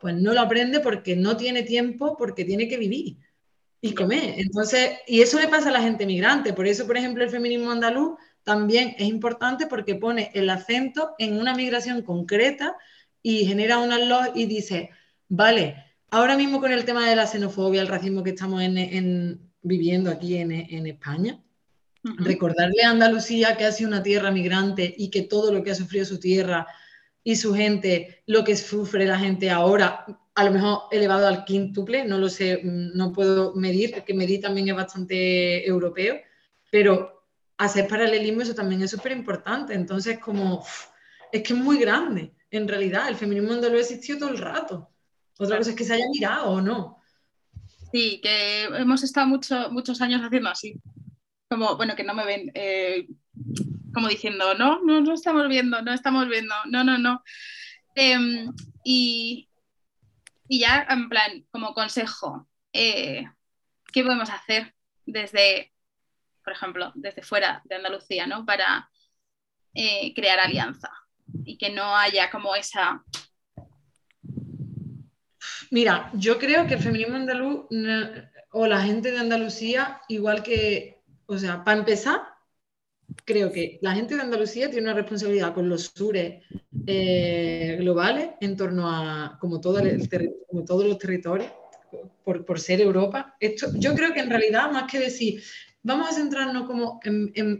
pues no lo aprende porque no tiene tiempo, porque tiene que vivir y comer. Entonces, y eso le pasa a la gente migrante. Por eso, por ejemplo, el feminismo andaluz también es importante porque pone el acento en una migración concreta y genera una luz y dice, vale, ahora mismo con el tema de la xenofobia, el racismo que estamos viviendo aquí en, España, recordarle a Andalucía que ha sido una tierra migrante y que todo lo que ha sufrido su tierra y su gente, lo que sufre la gente ahora, a lo mejor elevado al quíntuple, no lo sé, mm, no puedo medir, que medir también es bastante europeo, pero hacer paralelismo eso también es súper importante. Entonces, como, es que es muy grande, en realidad, el feminismo andaluz existió todo el rato. Otra cosa es que se haya mirado o no. Sí, que hemos estado mucho, muchos años haciendo así. Como, bueno, que no me ven. Eh, como diciendo, no, no, no estamos viendo, no estamos viendo, no, no, no. Em, y, ya, en plan, como consejo, eh, ¿qué podemos hacer desde, por ejemplo, desde fuera de Andalucía, ¿no? Para eh, crear alianza y que no haya como esa... Mira, yo creo que el feminismo andaluz o la gente de Andalucía, igual que, o sea, para empezar, creo que la gente de Andalucía tiene una responsabilidad con los sures eh, globales en torno a, como, todo como todos los territorios, por, ser Europa. Esto, yo creo que en realidad, más que decir, vamos a centrarnos como,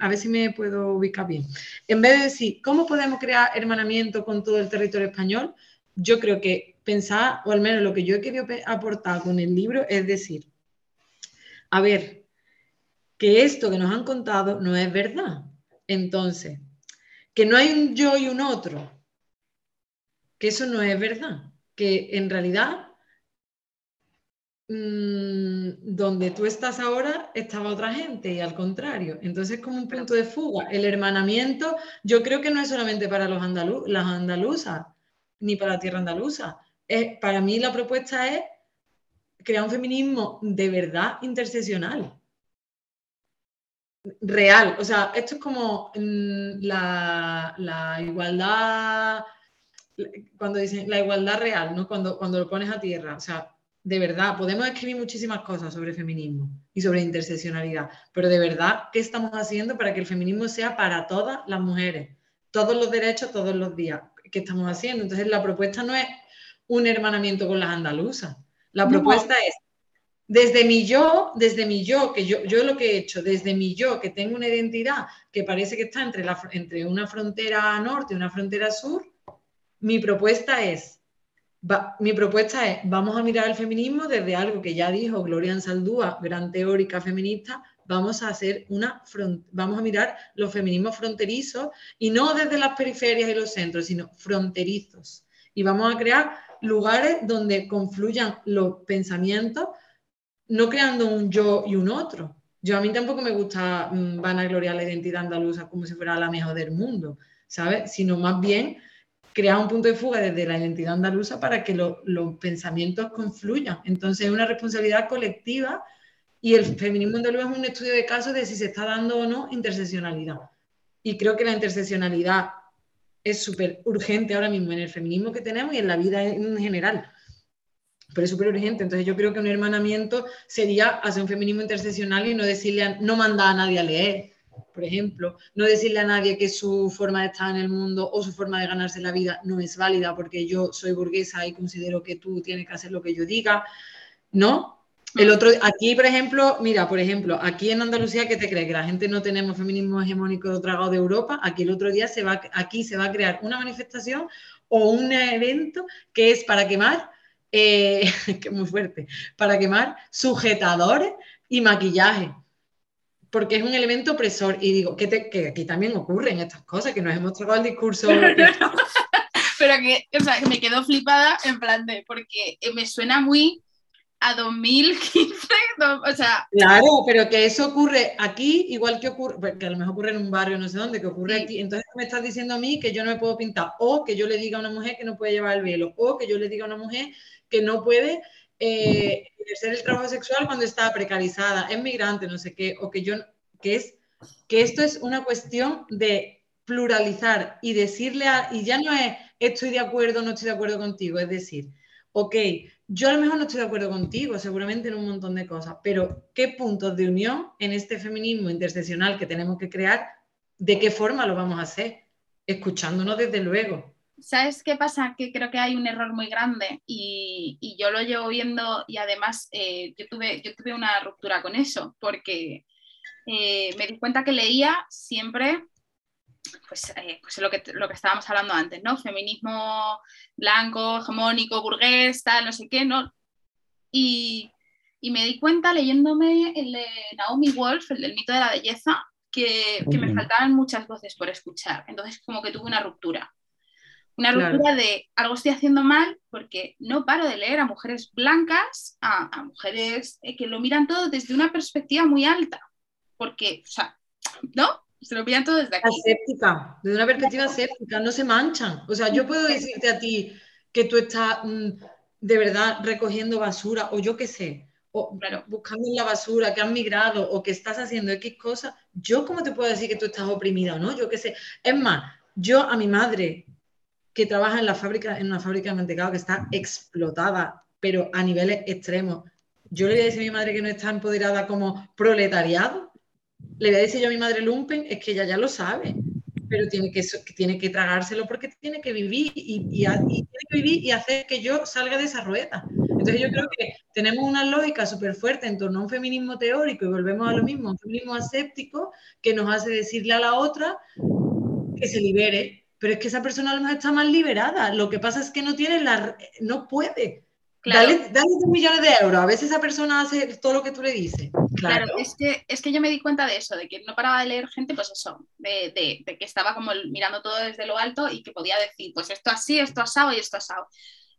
a ver si me puedo ubicar bien, en vez de decir, ¿cómo podemos crear hermanamiento con todo el territorio español? Yo creo que pensar, o al menos lo que yo he querido aportar con el libro, es decir, a ver, que esto que nos han contado no es verdad. Entonces, que no hay un yo y un otro, que eso no es verdad, que en realidad mm, donde tú estás ahora estaba otra gente y al contrario. Entonces, como un punto de fuga. El hermanamiento, yo creo que no es solamente para los las andaluzas, ni para la tierra andaluza. para mí la propuesta es crear un feminismo de verdad interseccional real. O sea, esto es como mm, la, igualdad, cuando dicen la igualdad real, ¿no? Cuando, cuando lo pones a tierra. O sea, de verdad, podemos escribir muchísimas cosas sobre feminismo y sobre interseccionalidad, pero de verdad, ¿qué estamos haciendo para que el feminismo sea para todas las mujeres? todos los derechos todos los días. ¿Qué estamos haciendo? Entonces la propuesta no es un hermanamiento con las andaluzas. La propuesta es desde mi yo, desde mi yo, que yo, yo lo que he hecho, desde mi yo, que tengo una identidad que parece que está entre, entre una frontera norte y una frontera sur, mi propuesta es, mi propuesta es, vamos a mirar el feminismo desde algo que ya dijo Gloria Ansaldúa, gran teórica feminista, vamos a hacer una, vamos a mirar los feminismos fronterizos y no desde las periferias y los centros, sino fronterizos. Y vamos a crear lugares donde confluyan los pensamientos no creando un yo y un otro. Yo a mí tampoco me gusta mm, vanagloriar la identidad andaluza como si fuera la mejor del mundo, ¿sabes? Sino más bien crear un punto de fuga desde la identidad andaluza para que los pensamientos confluyan. Entonces es una responsabilidad colectiva y el feminismo andaluz es un estudio de casos de si se está dando o no interseccionalidad. Y creo que la interseccionalidad es súper urgente ahora mismo en el feminismo que tenemos y en la vida en general pero es súper urgente. Entonces yo creo que un hermanamiento sería hacer un feminismo interseccional y no decirle, no mandar a nadie a leer, por ejemplo, no decirle a nadie que su forma de estar en el mundo o su forma de ganarse la vida no es válida porque yo soy burguesa y considero que tú tienes que hacer lo que yo diga, ¿no? El otro, aquí, por ejemplo, mira, por ejemplo, aquí en Andalucía, ¿qué te crees? Que la gente no tenemos feminismo hegemónico tragado de Europa. Aquí el otro día se va, aquí se va a crear una manifestación o un evento que es para quemar eh, *laughs* que muy fuerte, para quemar sujetadores y maquillaje, porque es un elemento opresor. Y digo, que, que aquí también ocurren estas cosas, que nos hemos tragado el discurso. *laughs* Pero que, o sea, que me quedo flipada en plan de, porque me suena muy a 2015, o sea... Claro, pero que eso ocurre aquí, igual que ocurre, que a lo mejor ocurre en un barrio, no sé dónde, que ocurre aquí. Entonces me estás diciendo a mí que yo no me puedo pintar, o que yo le diga a una mujer que no puede llevar el velo, o que yo le diga a una mujer que no puede eh, ejercer el trabajo sexual cuando está precarizada, es migrante, no sé qué, o que yo, que es, que esto es una cuestión de pluralizar y decirle a, y ya no es estoy de acuerdo, no estoy de acuerdo contigo, es decir, ok, yo a lo mejor no estoy de acuerdo contigo, seguramente en un montón de cosas, pero ¿qué puntos de unión en este feminismo interseccional que tenemos que crear, de qué forma lo vamos a hacer? Escuchándonos desde luego, ¿Sabes qué pasa? Que creo que hay un error muy grande y, yo lo llevo viendo y además eh, yo, tuve, yo tuve una ruptura con eso porque eh, me di cuenta que leía siempre pues, eh, pues lo, que, lo que estábamos hablando antes, ¿no? Feminismo blanco, hegemónico, burgués, tal, no sé qué, ¿no? Y, me di cuenta leyéndome el de Naomi Wolf, el del mito de la belleza, que, que me faltaban muchas voces por escuchar. Entonces como que tuve una ruptura. Una ruptura de algo estoy haciendo mal porque no paro de leer a mujeres blancas, a, mujeres eh, que lo miran todo desde una perspectiva muy alta. Porque, o sea, ¿no? Se lo miran todo desde aquí. Aséptica, desde una perspectiva aséptica, no se manchan. O sea, yo puedo decirte a ti que tú estás mm, de verdad recogiendo basura o yo qué sé, o buscando en la basura, que has migrado o que estás haciendo X cosas, yo cómo te puedo decir que tú estás oprimida o no, yo qué sé. Es más, yo a mi madre que trabaja en, la fábrica, en una fábrica de mantecado que está explotada, pero a niveles extremos. Yo le voy a decir a mi madre que no está empoderada como proletariado. Le voy a decir yo a mi madre lumpen, es que ella ya lo sabe, pero tiene que, tiene que tragárselo porque tiene que vivir y, tiene que vivir y hacer que yo salga de esa rueda. Entonces yo creo que tenemos una lógica súper fuerte en torno a un feminismo teórico y volvemos a lo mismo, un feminismo aséptico que nos hace decirle a la otra que se libere, pero es que esa persona a lo mejor está más liberada. Lo que pasa es que no tiene la, no puede. Dale, dale dos millones de euros, a veces esa persona hace todo lo que tú le dices. Claro, es, que, es que yo me di cuenta de eso, de que no paraba de leer gente, pues eso, de, de, que estaba como mirando todo desde lo alto y que podía decir, pues esto así, esto asado y esto asado.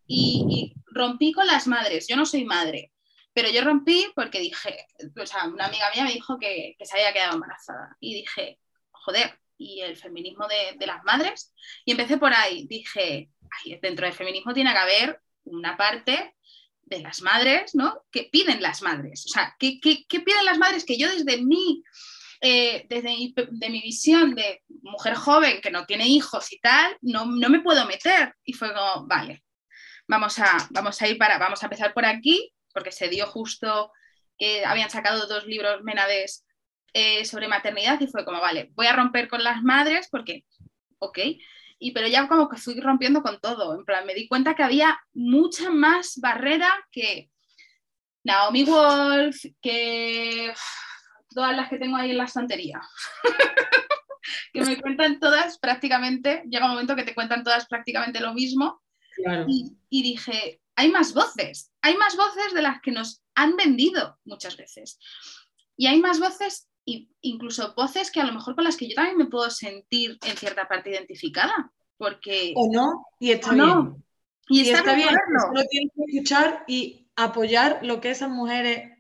Y, y rompí con las madres, yo no soy madre, pero yo rompí porque dije, o sea, una amiga mía me dijo que, que se había quedado embarazada y dije, joder, y el feminismo de, las madres. Y empecé por ahí. Dije, dentro del feminismo tiene que haber una parte de las madres, ¿no? Que piden las madres. O sea, ¿qué, piden las madres? Que yo desde mi, eh, desde mi, de mi visión de mujer joven que no tiene hijos y tal, no, no me puedo meter. Y fue como, vale, vamos a, vamos a ir para, vamos a empezar por aquí, porque se dio justo que habían sacado dos libros Menades eh, sobre maternidad y fue como, vale, voy a romper con las madres porque ok. Y pero ya como que fui rompiendo con todo, en plan, me di cuenta que había mucha más barrera que Naomi Wolf, que todas las que tengo ahí en la estantería. *laughs* que me cuentan todas prácticamente, llega un momento que te cuentan todas prácticamente lo mismo. Y, y, dije, hay más voces, hay más voces de las que nos han vendido muchas veces. Y hay más voces, incluso voces que a lo mejor con las que yo también me puedo sentir en cierta parte identificada. Porque... O no, y está bien. Y, está, bien, Lo tienes que escuchar y apoyar lo que esas mujeres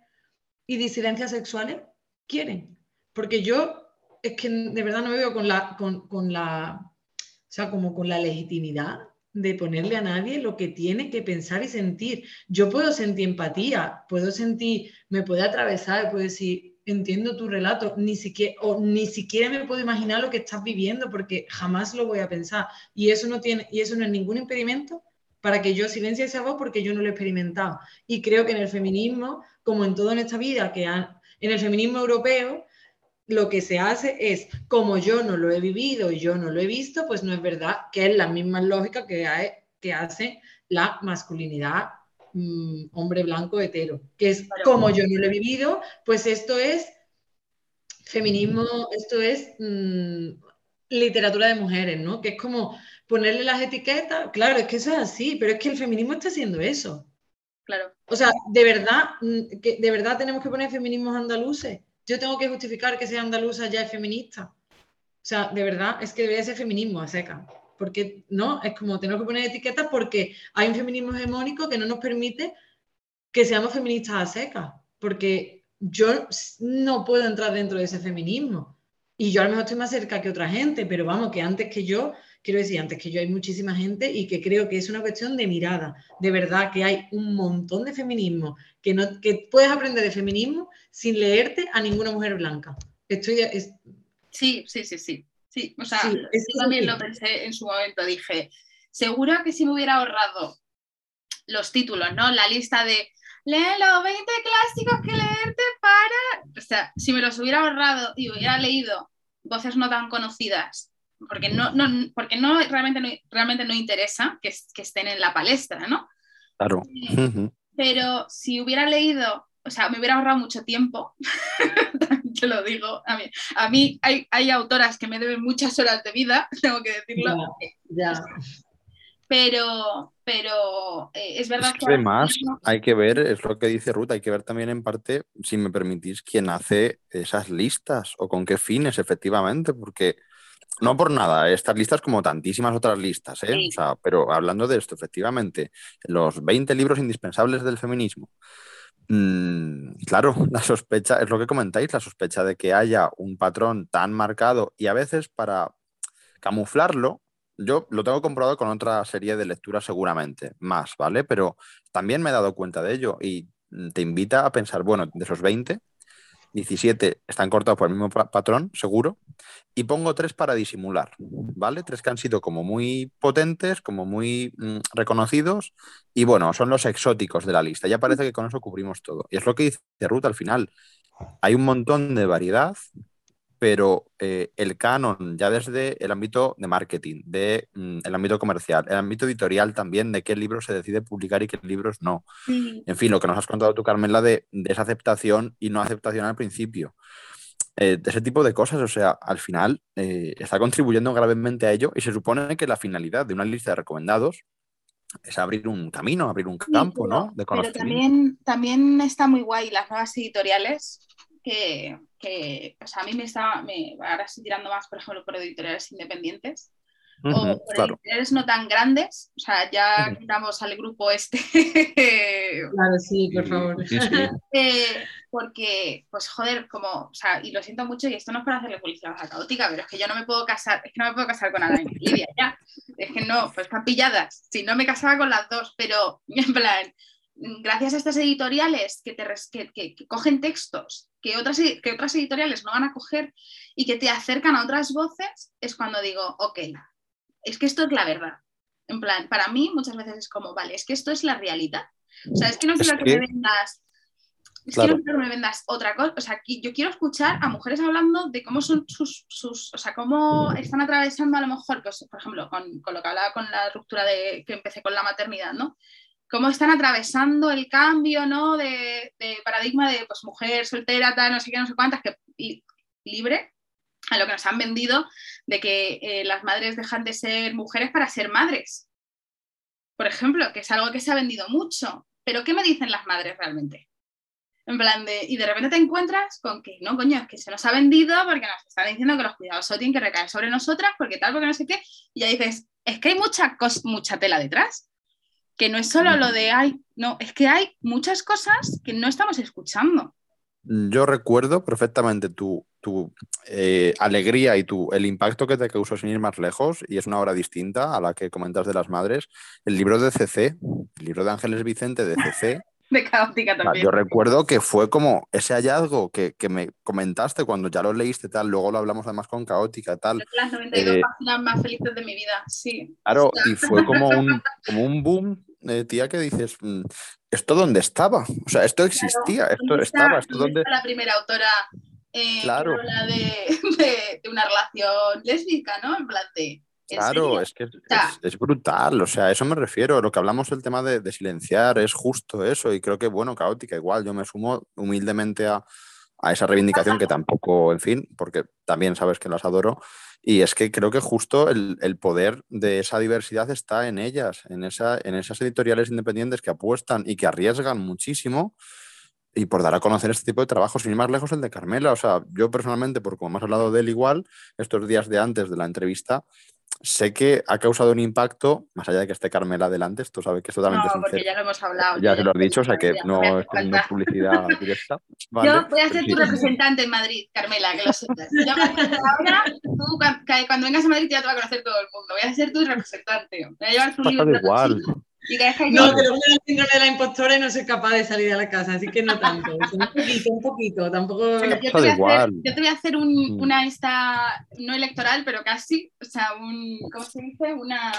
y disidencias sexuales quieren. Porque yo es que de verdad no me veo con la, con, con la, o sea, como con la legitimidad de ponerle a nadie lo que tiene que pensar y sentir. Yo puedo sentir empatía, puedo sentir, me puede atravesar, puedo decir, entiendo tu relato, ni siquiera, o ni siquiera me puedo imaginar lo que estás viviendo porque jamás lo voy a pensar. Y eso no tiene, y eso no es ningún impedimento para que yo silencie esa voz porque yo no lo he experimentado. Y creo que en el feminismo, como en todo en esta vida, que en el feminismo europeo, lo que se hace es, como yo no lo he vivido y yo no lo he visto, pues no es verdad que es la misma lógica que, que hace la masculinidad mm, hombre blanco hetero, que es como yo no lo he vivido, pues esto es feminismo, esto es mm, literatura de mujeres, ¿no? Que es como ponerle las etiquetas, claro, es que eso es así, pero es que el feminismo está haciendo eso. Claro. O sea, de verdad, mm, que de verdad tenemos que poner feminismos andaluces yo tengo que justificar que sea andaluza ya es feminista. O sea, de verdad, es que debería ser feminismo a seca. Porque no, es como tenemos que poner etiquetas porque hay un feminismo hegemónico que no nos permite que seamos feministas a seca. Porque yo no puedo entrar dentro de ese feminismo. Y yo a lo mejor estoy más cerca que otra gente, pero vamos, que antes que yo quiero decir, antes que yo hay muchísima gente y que creo que es una cuestión de mirada. De verdad que hay un montón de feminismo, que, no, que puedes aprender de feminismo sin leerte a ninguna mujer blanca. Estoy, Sí, sí, sí, sí. Sí o sea, yo también lo pensé en su momento, dije, seguro que si me hubiera ahorrado los títulos, ¿no? La lista de lee los 20 clásicos que leerte para... O sea, si me los hubiera ahorrado y hubiera leído voces no tan conocidas porque no, no, porque no realmente, no realmente no interesa que, que estén en la palestra, ¿no? Claro. Eh, pero si hubiera leído, o sea, me hubiera ahorrado mucho tiempo, *laughs* te lo digo, a mí, a mí hay, hay, autoras que me deben muchas horas de vida, *laughs* tengo que decirlo. Ya. Pero, pero eh, es verdad que... Además, hay que ver, es lo que dice Ruth, hay que ver también en parte, si me permitís, quién hace esas listas o con qué fines, efectivamente, porque no por nada, estas listas como tantísimas otras listas, ¿eh? pero hablando de esto, efectivamente, los 20 libros indispensables del feminismo. Mm, claro, *laughs* la sospecha, es lo que comentáis, la sospecha de que haya un patrón tan marcado y a veces para camuflarlo, yo lo tengo comprobado con otra serie de lecturas seguramente, más, ¿vale? Pero también me he dado cuenta de ello y te invita a pensar, bueno, de esos 20, 17 están cortados por el mismo patrón, seguro, y pongo tres para disimular, ¿vale? Tres que han sido como muy potentes, como muy mm, reconocidos, y bueno, son los exóticos de la lista. Ya parece que con eso cubrimos todo. Y es lo que dice Ruth al final. Hay un montón de variedad, pero eh, el canon, ya desde el ámbito de marketing, de mm, el ámbito comercial, el ámbito editorial también, de qué libros se decide publicar y qué libros no. En fin, lo que nos has contado tú, Carmela, de, de esa aceptación y no aceptación al principio. Eh, de ese tipo de cosas, o sea, al final eh, está contribuyendo gravemente a ello y se supone que la finalidad de una lista de recomendados es abrir un camino, abrir un campo, ¿no? De pero también, también está muy guay las nuevas editoriales que, que a mí me está, me, ahora estoy tirando más, por ejemplo, por editoriales independientes, o por editoriales no tan grandes, o sea, ya quitamos al grupo este. *laughs* claro, sí, por favor. *laughs* Eh, porque, pues joder, como, o sea, y lo siento mucho, y esto no es para hacerle publicidad a la caótica, pero es que yo no me puedo casar, es que no me puedo casar con Ana y Lidia, ya. Es que no, pues están pilladas. Si no me casaba con las dos, pero *laughs* en plan, gracias a estas editoriales que, te, que, cogen textos que otras, que otras editoriales no van a coger y que te acercan a otras voces, es cuando digo, ok, es que esto es la verdad. En plan, para mí muchas veces es como, vale, es que esto es la realidad. O sea, es que no quiero que, me vendas Es que no quiero que me vendas otra cosa. O sea, yo quiero escuchar a mujeres hablando de cómo son sus, sus o sea, cómo están atravesando a lo mejor, pues, por ejemplo, con, con, lo que hablaba con la ruptura de que empecé con la maternidad, ¿no? Cómo están atravesando el cambio, ¿no? De, paradigma de, pues, mujer soltera, tal, no sé qué, no sé cuántas, que libre, a lo que nos han vendido de que eh, las madres dejan de ser mujeres para ser madres. Por ejemplo, que es algo que se ha vendido mucho. Pero ¿qué me dicen las madres realmente? En plan de, y de repente te encuentras con que no, coño, es que se nos ha vendido porque nos están diciendo que los cuidados tienen que recaer sobre nosotras, porque tal, porque no sé qué. Y ya dices, es que hay mucha, mucha tela detrás. Que no es solo lo de, ay, no, es que hay muchas cosas que no estamos escuchando. Yo recuerdo perfectamente tu, tu eh, alegría y tu, el impacto que te causó sin ir más lejos, y es una obra distinta a la que comentas de las madres, el libro de CC, el libro de Ángeles Vicente de CC. *laughs* de caótica también. Yo recuerdo que fue como ese hallazgo que, que, me comentaste cuando ya lo leíste, tal, luego lo hablamos además con caótica, tal. Las 92 eh, páginas más felices de mi vida, sí. Claro, y fue *laughs* como un, como un boom, eh, tía, que dices, mm, ¿esto dónde estaba? O sea, esto existía, esto estaba, esto dónde... la primera autora eh, claro. que habla *laughs* de, de, una relación lésbica, ¿no? En plan de... Claro, es que es, es, brutal, o sea, a eso me refiero, lo que hablamos del tema de, de, silenciar es justo eso y creo que, bueno, caótica, igual, yo me sumo humildemente a, a esa reivindicación que tampoco, en fin, porque también sabes que las adoro, y es que creo que justo el, el, poder de esa diversidad está en ellas, en, esa, en esas editoriales independientes que apuestan y que arriesgan muchísimo y por dar a conocer este tipo de trabajo, sin ir más lejos el de Carmela. O sea, yo personalmente, por como hemos hablado de él igual, estos días de antes de la entrevista, sé que ha causado un impacto, más allá de que esté Carmela adelante, esto sabe que es totalmente no, porque ya lo hemos hablado. Ya se lo has dicho, o sea que no es, no es publicidad *laughs* directa. ¿vale? Yo voy a ser tu representante en Madrid, Carmela, que lo sepas. ahora, tú cuando vengas a Madrid ya te va a conocer todo el mundo. Voy a ser tu representante. Voy a llevar tu libro. igual. *laughs* No, pero una síndrome de la impostora y no soy capaz de salir a la casa, así que no tanto. Un poquito, un poquito, tampoco. yo, te voy a hacer, yo te voy a hacer un, una esta, no electoral, pero casi, o sea, un, ¿cómo se dice? Una.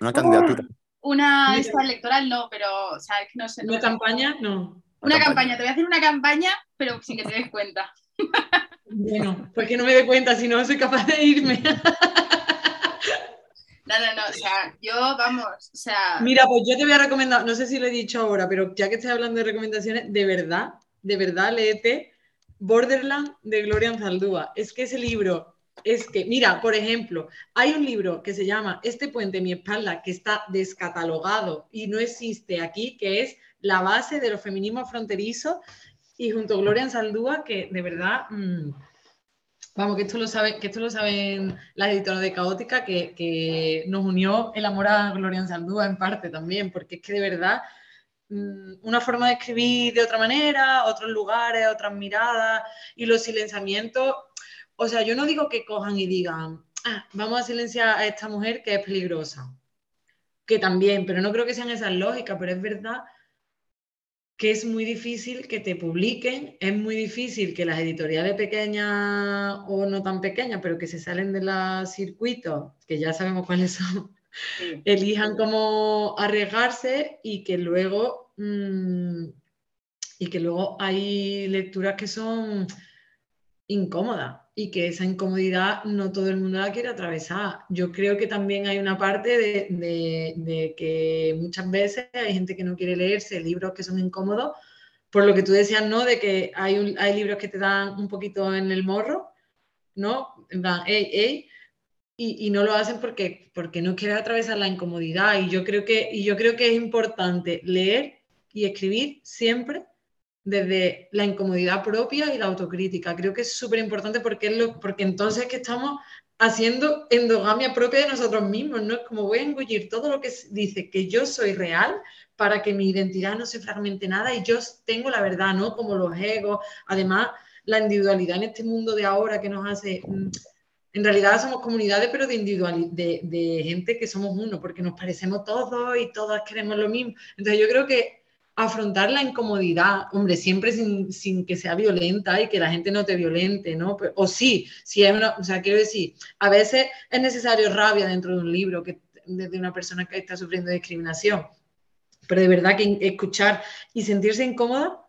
Una candidatura. Una esta electoral, no, pero, o sea, es que no sé. ¿Una campaña? No. Una campaña. te voy a hacer una campaña, pero sin que te des cuenta. Bueno, pues que no me dé cuenta, si no soy capaz de irme. *laughs* No, no, no, o sea, yo, vamos, o sea... Mira, pues yo te voy a recomendar, no sé si lo he dicho ahora, pero ya que estoy hablando de recomendaciones, de verdad, de verdad, léete Borderland de Gloria Anzaldúa. Es que ese libro, es que, mira, por ejemplo, hay un libro que se llama Este puente, mi espalda, que está descatalogado y no existe aquí, que es la base de los feminismos fronterizos, y junto a Gloria Anzaldúa, que de verdad... Mmm, Vamos, que esto lo, sabe, que esto lo saben las editoras de Caótica, que, nos unió el amor a Gloria Saldúa en parte también, porque es que de verdad mm, una forma de escribir de otra manera, otros lugares, otras miradas y los silenciamientos. O sea, yo no digo que cojan y digan, ah, vamos a silenciar a esta mujer que es peligrosa, que también, pero no creo que sean esas lógicas, pero es verdad que es muy difícil que te publiquen, es muy difícil que las editoriales pequeñas o no tan pequeñas, pero que se salen de los circuitos, que ya sabemos cuáles son, *laughs* elijan cómo arriesgarse y que luego mm, y que luego hay lecturas que son incómodas y que esa incomodidad no todo el mundo la quiere atravesar. Yo creo que también hay una parte de, que muchas veces hay gente que no quiere leerse libros que son incómodos, por lo que tú decías, ¿no? De que hay, hay libros que te dan un poquito en el morro, ¿no? En plan, hey, hey, y, y, no lo hacen porque, porque no quieren atravesar la incomodidad. Y yo, creo que, y yo creo que es importante leer y escribir siempre desde la incomodidad propia y la autocrítica. Creo que es súper importante porque, es lo, porque entonces es que estamos haciendo endogamia propia de nosotros mismos, ¿no? Es como voy a engullir todo lo que dice que yo soy real para que mi identidad no se fragmente nada y yo tengo la verdad, ¿no? Como los egos, además la individualidad en este mundo de ahora que nos hace... Mm, en realidad somos comunidades, pero de, individual, de, de gente que somos uno, porque nos parecemos todos y todas queremos lo mismo. Entonces yo creo que afrontar la incomodidad, hombre, siempre sin, que sea violenta y que la gente no te violente, ¿no? O sí, si hay una, o sea, quiero decir, a veces es necesario rabia dentro de un libro que desde una persona que está sufriendo discriminación, pero de verdad que escuchar y sentirse incómoda,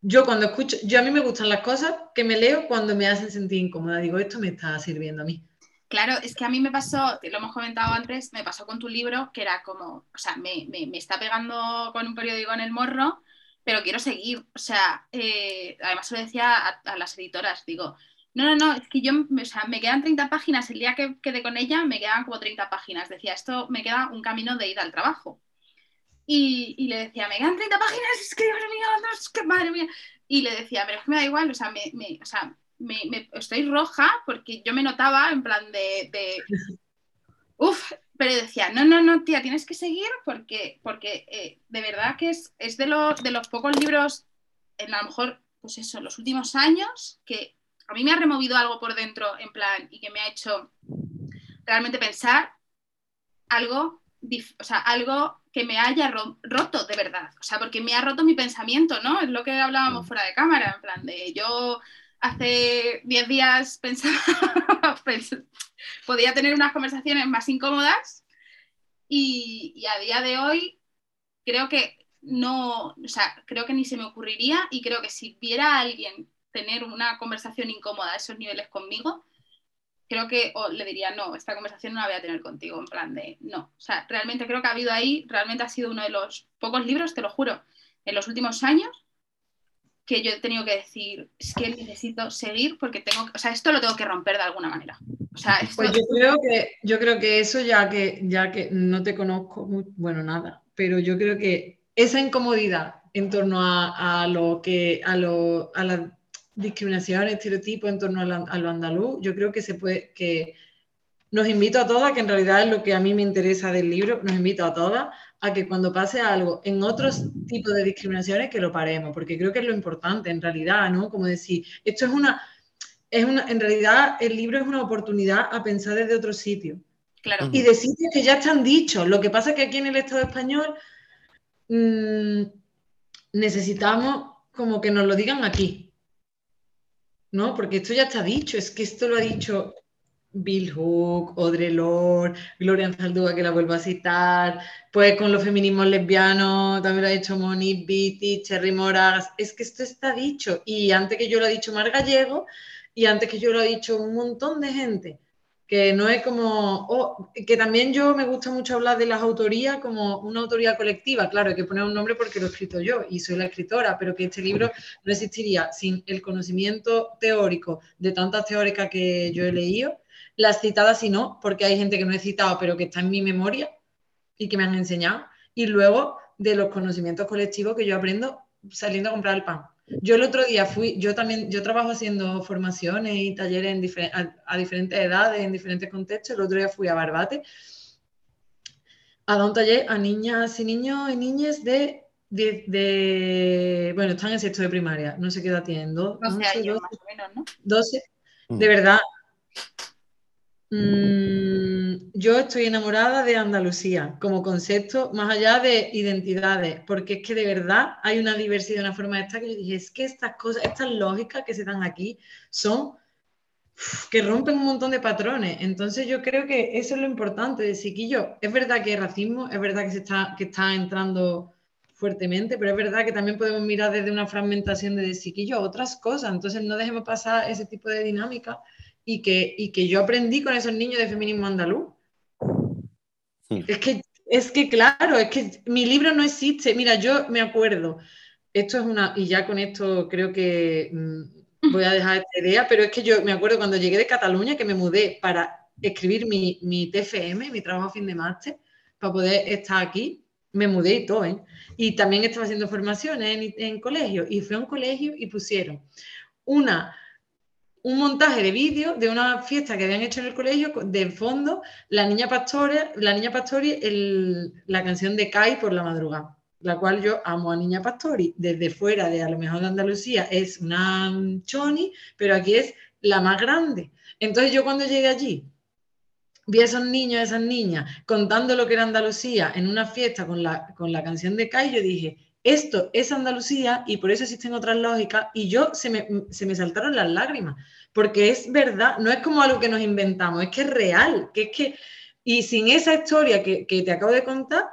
yo cuando escucho, yo a mí me gustan las cosas que me leo cuando me hacen sentir incómoda, digo, esto me está sirviendo a mí. Claro, es que a mí me pasó, lo hemos comentado antes, me pasó con tu libro, que era como, o sea, me, está pegando con un periódico en el morro, pero quiero seguir. O sea, eh, además se lo decía a, las editoras, digo, no, no, no, es que yo, o sea, me quedan 30 páginas, el día que quedé con ella me quedan como 30 páginas. Decía, esto me queda un camino de ir al trabajo. Y, le decía, me quedan 30 páginas, es que, madre mía, madre mía. Y le decía, pero es que me da igual, o sea, me, o sea me, estoy roja porque yo me notaba en plan de, de *laughs* Uf, pero decía, no, no, no, tía, tienes que seguir porque, porque eh, de verdad que es, es de, los, de los pocos libros, en a lo mejor, pues eso, los últimos años, que a mí me ha removido algo por dentro, en plan, y que me ha hecho realmente pensar algo, o sea, algo que me haya roto de verdad, o sea, porque me ha roto mi pensamiento, ¿no? Es lo que hablábamos mm. fuera de cámara, en plan, de yo hace 10 días pensaba, *laughs* podía tener unas conversaciones más incómodas y, a día de hoy creo que no, o sea, creo que ni se me ocurriría y creo que si viera a alguien tener una conversación incómoda a esos niveles conmigo, creo que le diría, no, esta conversación no la voy a tener contigo, en plan de, no, o sea, realmente creo que ha habido ahí, realmente ha sido uno de los pocos libros, te lo juro, en los últimos años que yo he tenido que decir, es que necesito seguir porque tengo, o sea, esto lo tengo que romper de alguna manera. O sea, Pues yo creo que, yo creo que eso ya que, ya que no te conozco, bueno, nada, pero yo creo que esa incomodidad en torno a, lo que, a, lo, a la discriminación, estereotipo en torno a, lo andaluz, yo creo que se puede, que nos invito a todas, que en realidad es lo que a mí me interesa del libro, nos invito a todas a que cuando pase algo en otros tipos de discriminaciones que lo paremos, porque creo que es lo importante en realidad, ¿no? Como decir, esto es una, es una, en realidad el libro es una oportunidad a pensar desde otro sitio. Claro. Y de sitios que ya están dichos. Lo que pasa es que aquí en el Estado español mm, necesitamos como que nos lo digan aquí. ¿No? Porque esto ya está dicho, es que esto lo ha dicho Bill Hook, Audre Lorde, Gloria Anzaldúa, que la vuelvo a citar, pues con los feminismos lesbianos, también lo ha dicho Monique Beatty, Cherry Moragas, es que esto está dicho, y antes que yo lo ha dicho Mar Gallego, y antes que yo lo ha dicho un montón de gente, que no es como, oh, que también yo me gusta mucho hablar de las autorías como una autoría colectiva, claro, hay que poner un nombre porque lo he escrito yo y soy la escritora, pero que este libro no existiría sin el conocimiento teórico de tantas teóricas que yo he leído las citadas sí no, porque hay gente que no he citado, pero que está en mi memoria y que me han enseñado. Y luego de los conocimientos colectivos que yo aprendo saliendo a comprar el pan. Yo el otro día fui, yo también, yo trabajo haciendo formaciones y talleres a, diferentes edades, en diferentes contextos. El otro día fui a Barbate a dar un taller a niñas y niños y niñas de, de, bueno, están en sexto de primaria, no sé qué edad tienen, 12, años más o menos, ¿no? 12, de mm. verdad, Mm, yo estoy enamorada de Andalucía como concepto, más allá de identidades, porque es que de verdad hay una diversidad, una forma de estar que yo dije, es que estas cosas, estas lógicas que se dan aquí son que rompen un montón de patrones. Entonces yo creo que eso es lo importante de Siquillo. Es verdad que hay racismo, es verdad que, se está, que está entrando fuertemente, pero es verdad que también podemos mirar desde una fragmentación de Siquillo otras cosas. Entonces no dejemos pasar ese tipo de dinámica y que, y que yo aprendí con esos niños de feminismo andaluz. Es, que, es que, claro, es que mi libro no existe. Mira, yo me acuerdo, esto es una, y ya con esto creo que mm, voy a dejar esta idea, pero es que yo me acuerdo cuando llegué de Cataluña que me mudé para escribir mi, mi TFM, mi trabajo fin de máster, para poder estar aquí. Me mudé y todo, ¿eh? Y también estaba haciendo formaciones en, en colegio. Y fui a un colegio y pusieron una un montaje de vídeo de una fiesta que habían hecho en el colegio, de fondo, la niña Pastori, la niña Pastori, la canción de Kai por la madrugada, la cual yo amo a Niña Pastori, desde fuera de a lo mejor de Andalucía es una choni, pero aquí es la más grande. Entonces yo cuando llegué allí, vi a esos niños, a esas niñas, contando lo que era Andalucía en una fiesta con la, con la canción de Kai, yo dije, esto es Andalucía y por eso existen otras lógicas y yo se me, se me, saltaron las lágrimas, porque es verdad, no es como algo que nos inventamos, es que es real, que es que, y sin esa historia que, que te acabo de contar,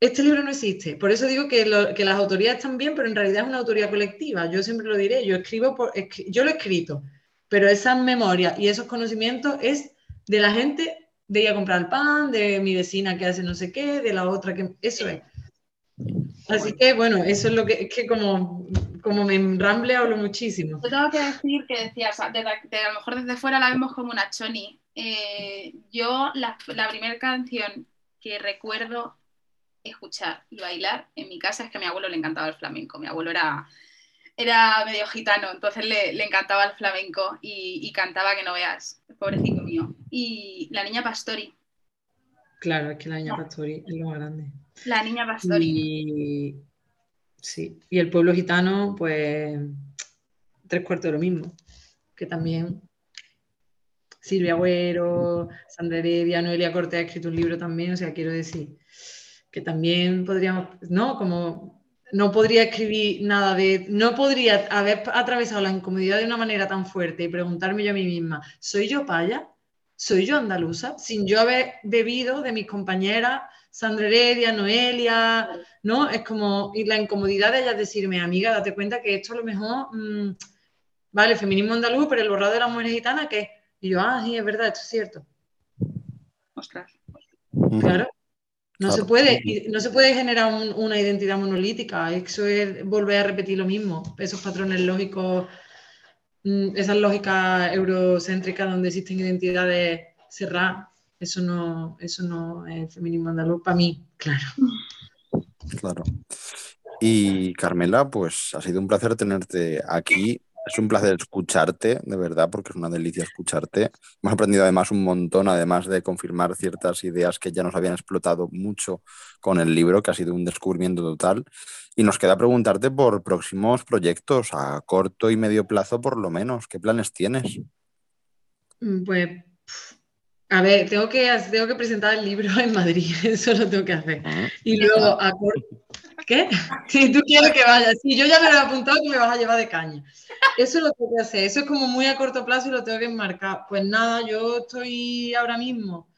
este libro no existe. Por eso digo que, las autorías están bien, pero en realidad es una autoría colectiva. Yo siempre lo diré, yo escribo por, yo lo he escrito, pero esas memorias y esos conocimientos es de la gente de ir a comprar el pan, de mi vecina que hace no sé qué, de la otra que... Eso es. Así que bueno, eso es lo que, es que como, como me ramble hablo muchísimo. Yo tengo que decir que decías, de, a lo mejor desde fuera la vemos como una choni. Eh, yo la, la primera canción que recuerdo escuchar y bailar en mi casa es que a mi abuelo le encantaba el flamenco. Mi abuelo era, era medio gitano, entonces le, encantaba el flamenco y, cantaba que no veas, pobrecito mío. Y la niña Pastori. Claro, es que la niña ah. Pastori es lo más grande. La niña Pastori. Y, sí, y el pueblo gitano, pues tres cuartos de lo mismo, que también Silvia Agüero, Sandra Heredia, Noelia Cortés ha escrito un libro también, o sea, quiero decir que también podríamos, ¿no? Como no podría escribir nada de, no podría haber atravesado la incomodidad de una manera tan fuerte y preguntarme yo a mí misma, ¿soy yo paya? ¿Soy yo andaluza? Sin yo haber bebido de mis compañeras, Sandra Heredia, Noelia, ¿no? Es como, y la incomodidad de ellas decirme, amiga, date cuenta que esto a lo mejor, mm, vale, feminismo andaluz, pero el borrado de las mujeres gitanas, ¿qué? Y yo, ah, sí, es verdad, esto es cierto. Ostras. Claro. No, se puede, no se puede generar una identidad monolítica, eso es volver a repetir lo mismo, esos patrones lógicos, mm, esas lógicas eurocéntricas donde existen identidades cerradas, eso no, eso no es feminismo andaluz para mí, claro. Claro. Y Carmela, pues ha sido un placer tenerte aquí es un placer escucharte, de verdad, porque es una delicia escucharte. Hemos aprendido además un montón, además de confirmar ciertas ideas que ya nos habían explotado mucho con el libro, que ha sido un descubrimiento total. Y nos queda preguntarte por próximos proyectos a corto y medio plazo, por lo menos. ¿Qué planes tienes? Mm, pues, a ver, tengo que, tengo que presentar el libro en Madrid, *laughs* eso lo tengo que hacer. Ah. Y luego, a ¿Qué? Si tú quieres que vaya. Sí, yo ya me lo he apuntado que me vas a llevar de caña. Eso es lo tengo que hacer. Eso es como muy a corto plazo y lo tengo que enmarcar. Pues nada, yo estoy ahora mismo.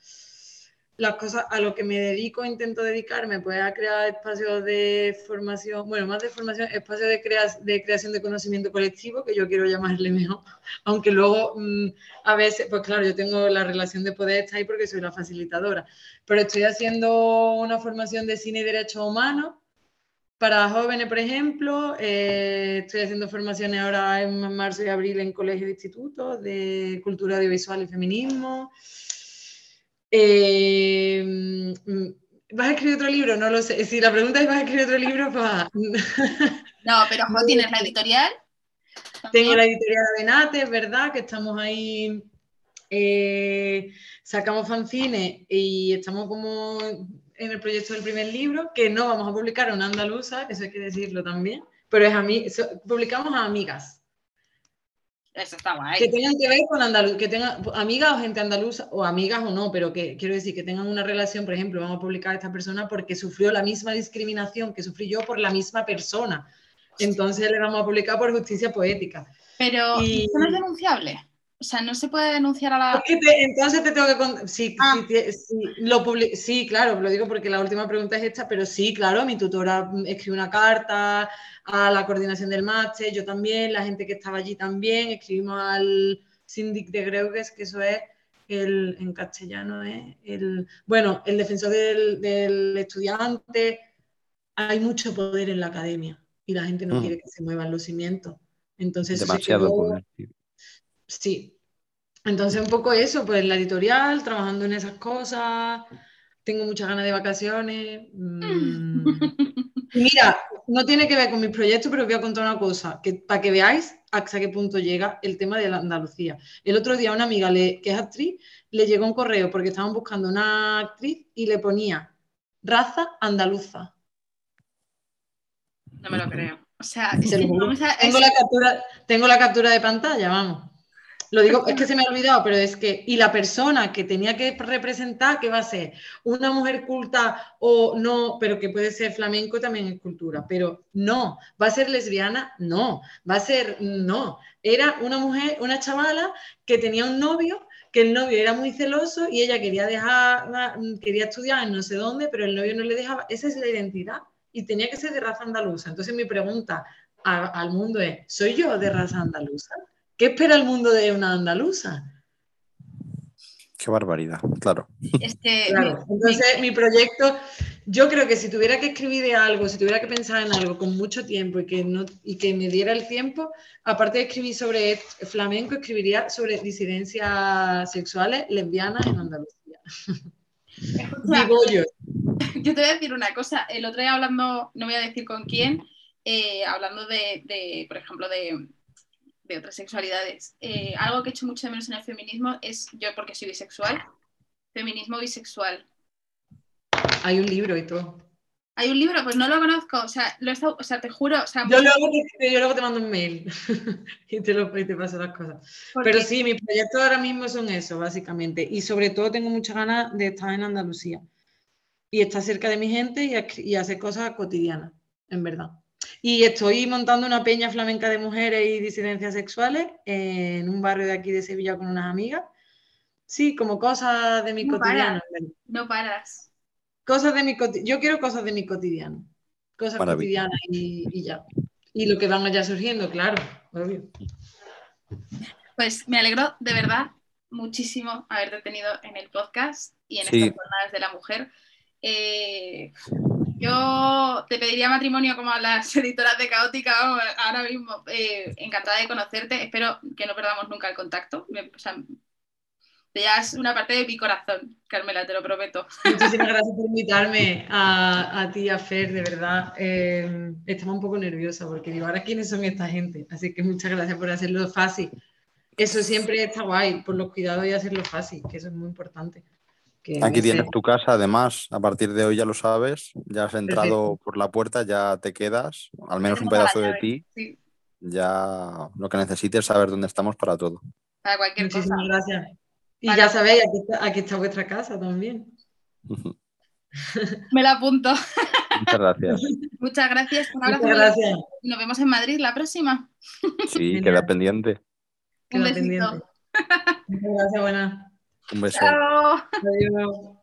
Las cosas a lo que me dedico, intento dedicarme, pues a crear espacios de formación, bueno, más de formación, espacios de, de creación de conocimiento colectivo, que yo quiero llamarle mejor, *laughs* aunque luego mm, a veces, pues claro, yo tengo la relación de poder estar ahí porque soy la facilitadora, pero estoy haciendo una formación de cine y derechos humanos, para jóvenes, por ejemplo, eh, estoy haciendo formaciones ahora en marzo y abril en colegios e institutos de cultura audiovisual y feminismo. Eh, ¿Vas a escribir otro libro? No lo sé. Si la pregunta es ¿vas a escribir otro libro? *laughs* Pues... no, pero ¿no *laughs* tienes la editorial? Tengo la editorial de Nate, verdad, que estamos ahí, eh, sacamos fanzines y estamos como en el proyecto del primer libro, que no vamos a publicar una andaluza, eso hay que decirlo también, pero es a mí, publicamos a amigas. Eso está guay. Que tengan que ver con andaluz, que tengan amigas o gente andaluza, o amigas o no, pero que quiero decir que tengan una relación, por ejemplo, vamos a publicar a esta persona porque sufrió la misma discriminación que sufrí yo por la misma persona. Entonces le vamos a publicar por justicia poética. Pero y... ¿eso no es denunciable? O sea, no se puede denunciar a la. entonces te tengo que. Sí, ah. sí, lo sí, claro, lo digo porque la última pregunta es esta, pero sí, claro, mi tutora escribió una carta a la coordinación del máster, yo también, la gente que estaba allí también, escribimos al síndic de Greuges, que eso es el, en castellano, es el, bueno, el defensor del, estudiante. Hay mucho poder en la academia y la gente no mm. quiere que se muevan los cimientos. Entonces, Demasiado poder. Sí. Entonces, un poco eso, pues la editorial, trabajando en esas cosas. Tengo muchas ganas de vacaciones. Mm. *laughs* Mira, no tiene que ver con mis proyectos, pero os voy a contar una cosa, que para que veáis hasta qué punto llega el tema de la Andalucía. El otro día una amiga que es actriz le llegó un correo porque estaban buscando una actriz y le ponía raza andaluza. No me lo creo. O sea, tengo, la captura, tengo la captura de pantalla, vamos. Lo digo, es que se me ha olvidado, pero es que, y la persona que tenía que representar, ¿qué va a ser? Una mujer culta o no, pero que puede ser flamenco también es cultura, pero no, ¿va a ser lesbiana? No, va a ser, no. Era una mujer, una chavala que tenía un novio que el novio era muy celoso y ella quería dejar, quería estudiar en no sé dónde, pero el novio no le dejaba. Esa es la identidad y tenía que ser de raza andaluza. Entonces mi pregunta al mundo es, ¿soy yo de raza andaluza? ¿Qué espera el mundo de una andaluza? Qué barbaridad, claro. Entonces, mi proyecto, yo creo que si tuviera que escribir de algo, si tuviera que pensar en algo con mucho tiempo y que, no, y que me diera el tiempo, aparte de escribir sobre flamenco, escribiría sobre disidencias sexuales lesbianas en Andalucía. Digo yo. Yo te voy a decir una cosa. El otro día hablando, no voy a decir con quién, eh, hablando de, por ejemplo, de, de otras sexualidades. Eh, algo que he hecho mucho de menos en el feminismo es, yo porque soy bisexual, feminismo bisexual. Hay un libro y todo. Hay un libro, pues no lo conozco, o sea, lo o sea te juro. yo, luego te, yo, luego te, mando un mail *laughs* y te, lo, y te paso las cosas. Pero sí, mis proyectos ahora mismo son eso, básicamente. Y sobre todo tengo muchas ganas de estar en Andalucía y estar cerca de mi gente y, y hacer cosas cotidianas, en verdad. Y estoy montando una peña flamenca de mujeres y disidencias sexuales en un barrio de aquí de Sevilla con unas amigas. Sí, como cosas de mi cotidiano. No paras. Cosas de mi Yo quiero cosas de mi cotidiano. Cosas cotidianas y, ya. Y lo que van allá surgiendo, claro, obvio. Pues me alegro de verdad muchísimo haberte tenido en el podcast y en estas jornadas de la mujer. Eh, yo te pediría matrimonio como a las *laughs* editoras de Caótica ahora mismo. Eh, encantada de conocerte. Espero que no perdamos nunca el contacto. o sea, te llevas una parte de mi corazón, Carmela, te lo prometo. Muchísimas gracias por invitarme a, a ti a Fer, de verdad. Eh, estamos un poco nerviosa porque digo, ahora quiénes son esta gente. Así que muchas gracias por hacerlo fácil. Eso siempre está guay, por los cuidados y hacerlo fácil, que eso es muy importante. Aquí tienes tu casa, además, a partir de hoy ya lo sabes, ya has entrado por la puerta, ya te quedas, al menos un pedazo de ti. Ya lo que necesites saber dónde estamos para todo. Para cualquier Muchísimas gracias. Y ya sabéis, aquí está, vuestra casa también. *laughs* Me la apunto. Muchas gracias. *laughs* Muchas gracias. Un abrazo. Muchas gracias. Nos vemos en Madrid la próxima. Sí, queda pendiente. Un besito. Muchas gracias, buena. Un beso. Chao. Adiós.